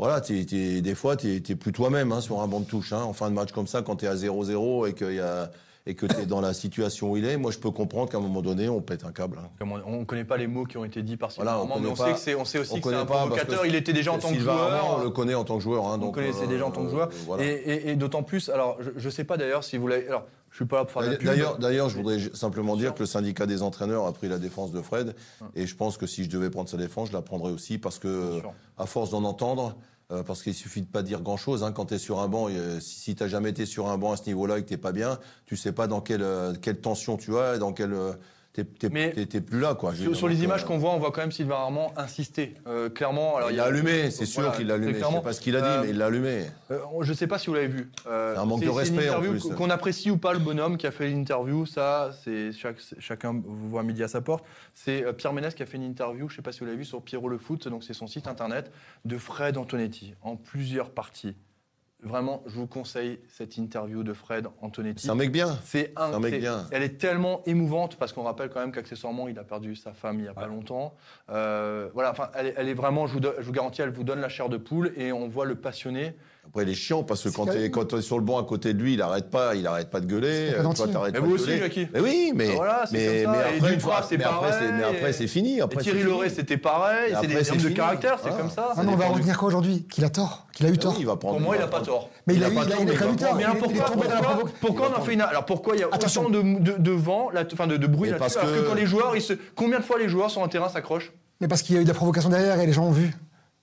Voilà, t'es- t'es- des fois, tu n'es plus toi-même hein, sur un banc de touche. hein. en fin de match comme ça, quand tu es à 0-0 et, qu'il y a- et que tu es dans la situation où il est, moi, je peux comprendre qu'à un moment donné, on pète un câble. hein. Comme on ne connaît pas les mots qui ont été dits par Sylvain Voilà, on mais connaît on pas- sait, que on sait aussi on que c'est un provocateur. Il était déjà en tant que joueur. On le connaît en tant que joueur. Hein, On donc, connaissait euh, déjà en tant que joueur. voilà. Et, et- et d'autant plus, alors je ne sais pas d'ailleurs si vous l'avez. Alors, je suis pas là pour faire. D'ailleurs, d'ailleurs, je voudrais simplement dire que le syndicat des entraîneurs a pris la défense de Fred, et je pense que si je devais prendre sa défense, je la prendrais aussi parce que, à force d'en entendre, euh, parce qu'il suffit de pas dire grand chose. Hein, quand tu es sur un banc, euh, si, si tu jamais été sur un banc à ce niveau-là et que t'es pas bien, tu sais pas dans quelle, euh, quelle tension tu as, et dans quelle t'es plus là quoi. Sur, les images euh, qu'on voit, on voit quand même Sylvain Armand insister. Euh, clairement, alors il a allumé, c'est sûr voilà, qu'il l'a très allumé. Je sais pas ce qu'il a dit, Euh, mais il l'a allumé. Euh, je ne sais pas si vous l'avez vu. Euh, C'est un manque de respect, en interview plus. Qu'on apprécie ou pas le bonhomme qui a fait l'interview, ça, c'est chacun vous voit midi à sa porte. C'est euh, Pierre Ménès qui a fait une interview, je ne sais pas si vous l'avez vu, sur Pierrot le foot, donc c'est son site internet, de Fred Antonetti, en plusieurs parties. Vraiment, je vous conseille cette interview de Fred Antonetti. C'est un mec bien. C'est un, un mec bien. Elle est tellement émouvante parce qu'on rappelle quand même qu'accessoirement il a perdu sa femme il y a pas longtemps. Euh, voilà, enfin, elle, est- elle est vraiment, je vous, do- je vous garantis, elle vous donne la chair de poule et on voit le passionné. Après, il est chiant parce que quand tu es, quand sur le banc à côté de lui, il arrête pas, il arrête pas de gueuler. C'est pas gentil. toi, t'arrêtes Mais pas vous de aussi, gueuler. Jackie. Mais oui, mais, Voilà, mais, comme ça. mais après, mais après, c'est- mais pareil. après, c'est fini. Et Après, Thierry fini. c'était pareil. Et C'est des hommes de caractère, c'est Voilà. comme ça. Ah non, on va retenir quoi aujourd'hui? Qu'il a tort, qu'il a eu Ah tort. oui, il va prendre. Pour moi, il n'a pas tort. Mais il a eu a a- tort, a mais pourquoi, on en fait une alors pourquoi il y a Attention. autant de, vent enfin de, de bruit là-dessus parce que que- quand les joueurs ils se combien de fois les joueurs sur un terrain s'accrochent? Mais parce qu'il y a eu de la provocation derrière et les gens ont vu.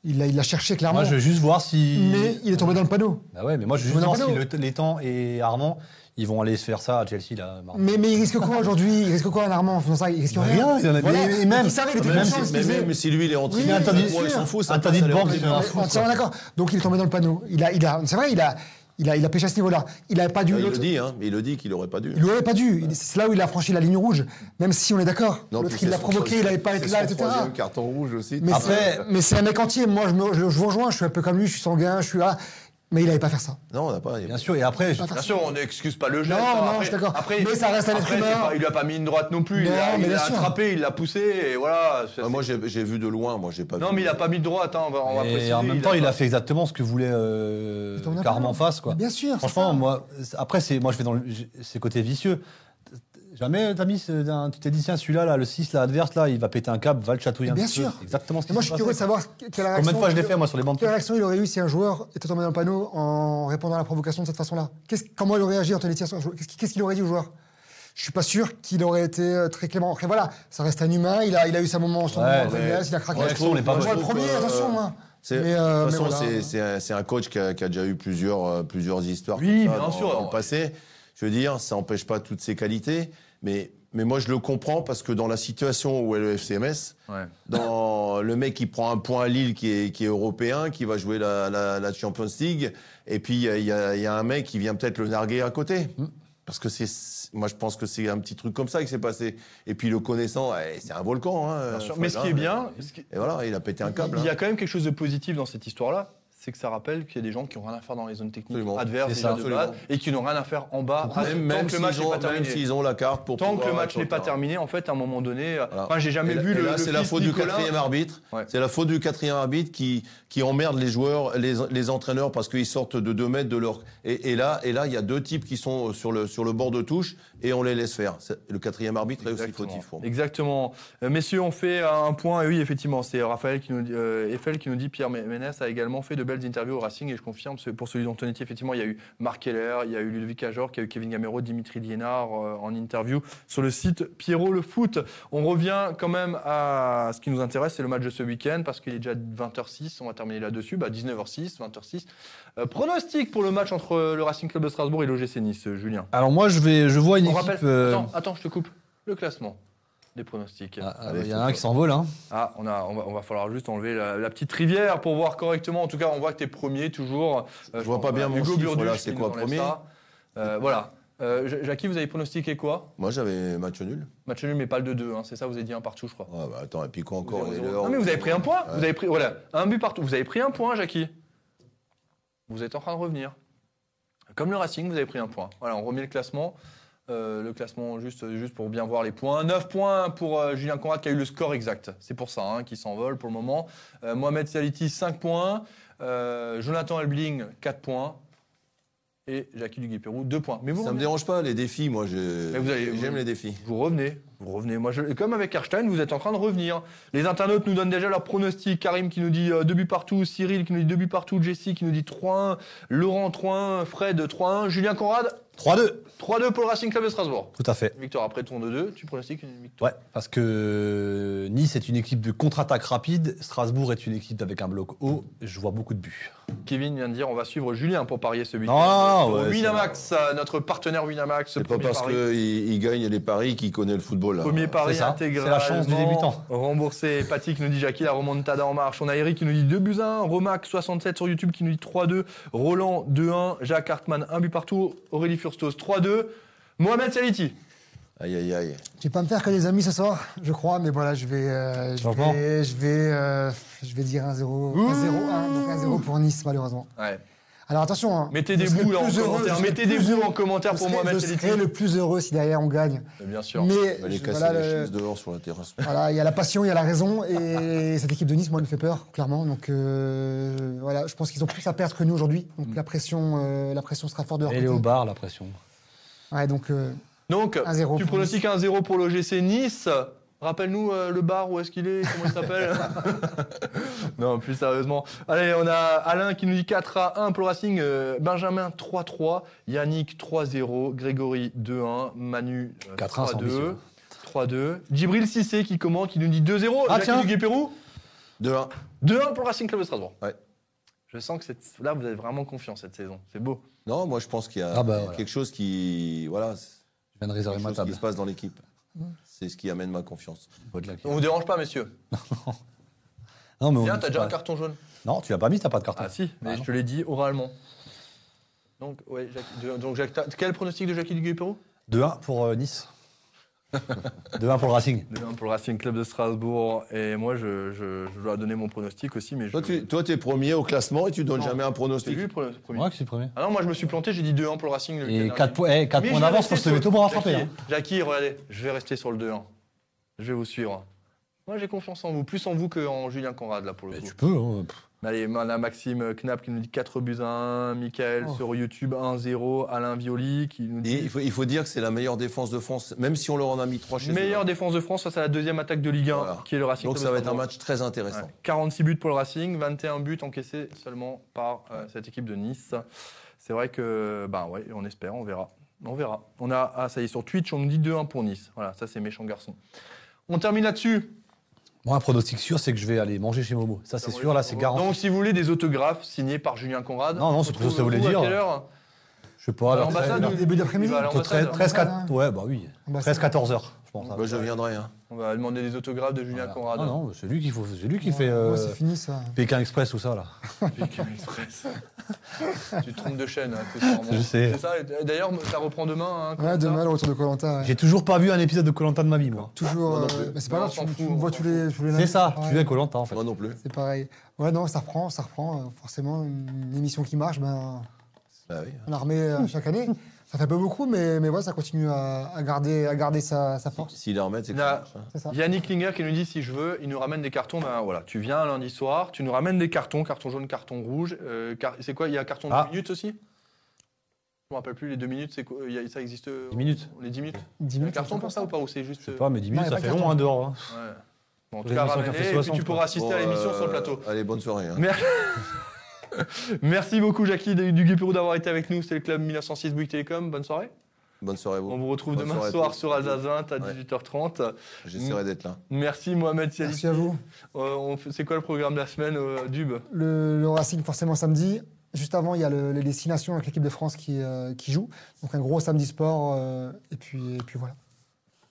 Il l'a il l'a cherché clairement. Moi, je veux juste voir si. Mais il est tombé dans le panneau. Bah ouais, mais moi, je veux juste voir si le- l'étang et Armand, ils vont aller se faire ça à Chelsea, là. Mais, mais il risque quoi aujourd'hui? Il risque quoi un Armand en faisant ça? Il risque rien. Rien, il en a- Voilà. mais- et même- il savait, il était même si- Mais même si lui, il est rentré, il s'en fout. ça interdit de banque, les c'est un fou. Est d'accord. Donc il est tombé dans le panneau. Il a, il a, c'est vrai, il a, il a, il a pêché à ce niveau-là. Il n'avait pas dû. Il le dit, hein, il le dit qu'il aurait pas dû. Il n'aurait pas dû. C'est là où il a franchi la ligne rouge. Même si on est d'accord. Non, L'autre, il l'a provoqué, il n'avait pas été là, son etc. carton rouge aussi. Mais c'est- mais un mec entier. Moi, je, me- je, je vous rejoins. Je suis un peu comme lui. Je suis sanguin. Je suis là. Mais il n'allait pas faire ça. Non, on n'a pas. Bien sûr, et après, je- Bien sûr, on n'excuse pas le geste. Non, hein, non, après- je suis d'accord. Après, Mais ça reste un être humain. il lui a pas mis une droite non plus. il Non, il l'a attrapé, il l'a poussé, et voilà. Ah, moi, j'ai j'ai vu de loin. Moi, j'ai pas Non, vu. mais il a pas mis de droite, hein, on va, on va et préciser. en même temps, il a fait exactement ce que voulait euh, Carme en face, quoi. Mais Bien sûr. Franchement, moi, après, c'est, moi, je vais dans le, c'est côté vicieux. Jamais, t'as mis, tu t'es dit, tiens, celui-là, là, le 6, là, adverse, là, il va péter un câble, va le chatouiller un Bien petit sûr. peu. Exactement ce Et qui moi, je suis curieux de savoir quelle réaction. Combien de fois je l'ai fait, moi, sur les bandes Quelle réaction il aurait eu si un joueur était tombé dans le panneau en répondant à la provocation de cette façon-là? Qu'est-ce- Comment il aurait réagi, Anthony Thiers Qu'est-ce qu'il- Qu'est-ce qu'il aurait dit au joueur? Je suis pas sûr qu'il aurait été euh, très clément. Après, voilà, ça reste un humain. Il a, il a eu sa moment, son Ouais, moment il a craqué. Ouais, on n'est pas le premier, Euh, attention, moi. C'est- Mais, euh, de toute mais façon, voilà. c'est- c'est un, c'est un coach qui a, qui a déjà eu plusieurs, euh, plusieurs histoires Oui, comme ça bien dans, sûr. dans le passé. Je veux dire, ça n'empêche pas toutes ses qualités, mais, mais moi je le comprends parce que dans la situation où est le FCMS, Ouais. dans le mec qui prend un point à Lille qui est, qui est européen, qui va jouer la, la, la Champions League, et puis il y a, y a- il y a un mec qui vient peut-être le narguer à côté. Parce que c'est, moi je pense que c'est un petit truc comme ça qui s'est passé. Et puis le connaissant, eh, c'est un volcan. Hein, Bien sûr. Mais ce qui est bien, ce qui- Et voilà, il a pété un câble. il y a hein. quand même quelque chose de positif dans cette histoire-là. C'est que ça rappelle qu'il y a des gens qui n'ont rien à faire dans les zones techniques Absolument. adverses déjà de base et qui n'ont rien à faire en bas tant Même, même que le match n'est pas même terminé. s'ils ont la carte pour Tant que le match n'est pas terminé, en fait, à un moment donné, euh, Voilà. enfin, j'ai jamais Et vu et le, là, c'est la faute du quatrième arbitre. Ouais. C'est la faute du quatrième arbitre qui, qui emmerde les joueurs, les, les entraîneurs parce qu'ils sortent de 2 mètres de leur. Et, et là, et là, il y a deux types qui sont sur le, sur le bord de touche et on les laisse faire. Le quatrième arbitre est aussi Exactement. fautif. pour moi. Exactement. Euh, messieurs, on fait un point. Et oui, effectivement, c'est Raphaël qui nous dit, euh, Eiffel qui nous dit Pierre Ménès a également fait de belles interviews au Racing. Et je confirme, pour celui d'Antonetti, effectivement, il y a eu Marc Keller, il y a eu Ludovic Ajor, il y a eu Kevin Gamero, Dimitri Liénard euh, en interview sur le site Pierrot le foot. On revient quand même à ce qui nous intéresse, c'est le match de ce week-end parce qu'il est déjà 20h06. On va terminer là-dessus. Bah, 19h06, 20h06. Euh, pronostic pour le match entre le Racing Club de Strasbourg et l'OGC Nice, Julien? Alors, moi, je, vais, je vois une On équipe. rappelle. euh, Attends, attends, je te coupe. Le classement des pronostics. ah, ah, Il y en a un qui s'envole, hein. Ah, on, a, on, va, on va falloir juste enlever la, la petite rivière pour voir correctement. En tout cas, on voit que tu es premier toujours. Euh, Je vois pas bien mon Hugo chiffre, là, c'est quoi, premier. Euh, Voilà. Euh, Ja- Jackie, vous avez pronostiqué quoi? Moi, j'avais match nul. Match nul, mais pas le 2-2. hein, c'est ça, vous avez dit un partout, je crois. Ah, bah, attends, et puis quoi encore 0-0. et l'heure Non, mais vous avez pris un point. Ouais. Vous avez pris, voilà, un but partout. Vous avez pris un point, Jackie. Vous êtes en train de revenir. Comme le Racing, vous avez pris un point. Voilà, on remet le classement. Euh, le classement, juste, juste pour bien voir les points. 9 points pour euh, Julien Conrad qui a eu le score exact. C'est pour ça hein, qu'il s'envole pour le moment. Euh, Mohamed Saliti, 5 points. Euh, Jonathan Elbling, 4 points. Et Jackie Duguay-Pérou, 2 points. Mais vous, Ça me revenez. dérange pas, les défis, moi, j'aime les défis. vous revenez, vous revenez. Moi, je, comme avec Erstein, vous êtes en train de revenir. Les internautes nous donnent déjà leur pronostic. Karim qui nous dit 2 buts partout, Cyril qui nous dit 2 buts partout, Jessie qui nous dit 3-1, Laurent 3-1, Fred 3-1, Julien Conrad 3-2. 3-2 pour le Racing Club de Strasbourg. Tout à fait. Victoire après ton 2-2, tu pronostiques une victoire? Ouais, parce que Nice est une équipe de contre-attaque rapide, Strasbourg est une équipe avec un bloc haut, je vois beaucoup de buts. Kevin vient de dire on va suivre Julien pour parier ce week-end. Au ouais, Winamax, euh, notre partenaire Winamax. C'est pas parce qu'il il gagne les paris qu'il connaît le football. là. Premier pari intégral. c'est la chance du débutant. Remboursé. Paty qui nous dit Jackie, la remontada en marche. On a Eric qui nous dit 2 buts à 1. Romac 67 sur YouTube qui nous dit 3-2. Roland 2-1. Jacques Hartmann 1 but partout. Aurélie Furstos 3-2. Mohamed Saliti. Aïe, aïe, aïe. Je vais pas me faire que des amis ce soir, je crois, mais voilà, je vais, euh, je vais, je vais, euh, je vais dire 1-0, 1-0, 1, donc 1-0 pour Nice, malheureusement. Ouais. Alors attention, hein, Mettez des là en commentaire. Mettez des en commentaire pour Mohamed je Saliti. serai le plus heureux si derrière on gagne. Bien sûr. Mais On va les je- casser voilà, les le- chaises dehors sur la terrasse. voilà, il y a la passion, il y a la raison, et *laughs* cette équipe de Nice, moi, elle me fait peur, clairement. Donc euh, voilà, je pense qu'ils ont plus à perdre que nous aujourd'hui. Donc la pression, euh, la pression sera forte de leur Elle est au bar, la pression. Ouais, donc euh, Donc, 1-0 tu pour pronostiques 1-0 pour l'OGC Nice. Rappelle-nous euh, le bar, où est-ce qu'il est, comment il s'appelle *laughs* Non, plus sérieusement. Allez, on a Alain qui nous dit 4 à 1 pour le Racing, euh, Benjamin 3-3, Yannick 3-0, Grégory 2-1, Manu euh, 4-1, c'est 3-2. ambitieux. 3-2. Djibril Cissé qui commente, qui nous dit 2-0. Ah, tiens. Duguay-Pérou 2-1. 2-1 pour le Racing Club de Strasbourg. Ouais. Je sens que cette- là, vous avez vraiment confiance cette saison. C'est beau. Non, moi je pense qu'il y a Ah bah, a voilà. quelque chose qui. Voilà, Je viens de réserver quelque ma table. qui se passe dans l'équipe. C'est ce qui amène ma confiance. On vous dérange pas, messieurs? *laughs* Non, mais on- Tiens, t'as déjà pas- un carton jaune? Non, tu l'as pas mis, t'as pas de carton. Ah si, mais Ah, je non. te l'ai dit oralement. Donc, ouais, Jacques- de- donc Jacques, t'as- quel pronostic de Jackie Duguay-Pérou 2-1 pour euh, Nice. 2-1 pour le Racing. 2-1 pour le Racing Club de Strasbourg. Et moi, je, je- je dois donner mon pronostic aussi. Mais Toi, je... tu toi, es premier au classement et tu donnes Non. jamais un C'est pronostic. lui le pre- premier. Ouais, qui c'est le premier. Ah non, moi je me suis planté, j'ai dit 2-1 pour le Racing. le Et week-end 4 points, eh, quatre Mais points je vais d'avance pour se lever sur- tôt pour rattraper. Jackie, hein. Jackie, regardez, je vais rester sur le 2-1. Je vais vous suivre. Moi j'ai confiance en vous, plus en vous qu'en Julien Conrad là pour le Mais coup. tu peux. hein. Allez, on a Maxime Knapp qui nous dit 4 buts à 1, Michael Oh. sur YouTube 1-0, Alain Violi qui nous Et dit il faut, il faut dire que c'est la meilleure défense de France, même si on leur en a mis 3 chez eux. meilleure défense de France face à la deuxième attaque de Ligue 1 Voilà. qui est le Racing Donc ça va être un match très intéressant. Ouais. 46 buts pour le Racing, 21 buts encaissés seulement par euh, cette équipe de Nice. C'est vrai que, bah ouais, on espère, on verra. On verra. On a, ah, ça y est, sur Twitch, on nous dit 2-1 pour Nice. Voilà, ça c'est méchant garçon. On termine là-dessus. Moi, un pronostic sûr, c'est que je vais aller manger chez Momo. Ça, c'est sûr, là, c'est garanti. Donc, si vous voulez des autographes signés par Julien Conrad. Non, non, on c'est se plutôt ça retrouve voulait dire. Je sais pas, vers l'ambassade ou- Début d'après-midi Il va à entre l'ambassade 13, 13, 4, Ambassade, ouais, bah oui. Ambassade. 13, 14 heures, je pense. Moi, je viendrai. hein. On va demander des autographes de Julien Voilà. Conrad. Non, non, c'est lui qui, faut, c'est lui qui Ouais, fait euh, ouais, c'est fini ça. Pékin Express, tout ça, là. Pékin Express. *laughs* tu te trompes de chaîne, hein, accessoirement. Je sais. C'est ça. D'ailleurs, ça reprend demain. Hein, Ouais, demain, le retour de Colanta. J'ai toujours pas vu un épisode de Colanta de ma vie, moi. Toujours. Non euh, bah, c'est pas Non, grave, on s'en tu, fout, me vois tous les, tous les C'est lundis, ça, tu viens Colanta, en fait. Moi non plus. C'est pareil. Ouais, non, ça reprend, ça reprend. euh, Forcément, une émission qui marche, ben, Bah oui. on la remet euh, chaque année. Ça fait pas beaucoup, mais, mais ouais, ça continue à, à garder, à garder sa, sa force. S'il la remet, c'est que Là- ça marche, hein. C'est ça. Yannick Klinger qui nous dit si je veux, il nous ramène des cartons. Ben voilà, tu viens un lundi soir, tu nous ramènes des cartons, carton jaune, carton rouge. euh, car- c'est quoi Il y a un carton de Ah. 2 minutes aussi? Je me rappelle plus, les 2 minutes, c'est quoi a- Ça existe euh, 10 minutes. Les 10 minutes 10 Il y a un minutes. carton pour ça ou pas Ou c'est juste. Je sais euh, pas, mais 10 Non, minutes, a ça fait long, hein, dehors. hein. ouais. Bon, en tout Les cas, émissions ramène qui ont fait et puis 60, tu pourras assister à l'émission euh, sur le plateau. Allez, bonne soirée. hein. Mer- *laughs* *laughs* Merci beaucoup, Jackie de- du Guipérou, d'avoir été avec nous. C'était le club 1906 Bouygues Télécom. Bonne soirée. Bonne soirée à On vous. vous retrouve Bonne demain soir sur 20 à Ouais. 18h30. J'essaierai d'être là. Merci, Mohamed Siali. Merci à vous. Euh, c'est quoi le programme de la semaine, euh, Dub? Le, le Racing, forcément, samedi. Juste avant, il y a le- les destinations avec l'équipe de France qui, euh, qui joue. Donc, un gros samedi sport. euh, et, puis, et puis voilà.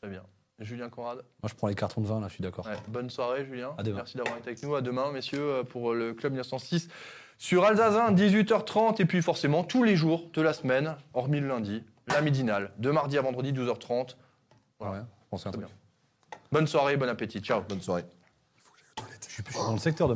Très bien. Julien Conrad? Moi, je prends les cartons de vin, là, je suis d'accord. Ouais, bonne soirée, Julien. À demain. Merci d'avoir été avec nous. À demain, messieurs, pour le club 1906 sur Alsace 18h30. Et puis, forcément, tous les jours de la semaine, hormis le lundi, la midinale, de mardi à vendredi, 12h30. Voilà. Ouais, je pense à un Très truc. bien. Bonne soirée, bon appétit. Ciao. Bonne soirée. Je suis je suis dans le secteur de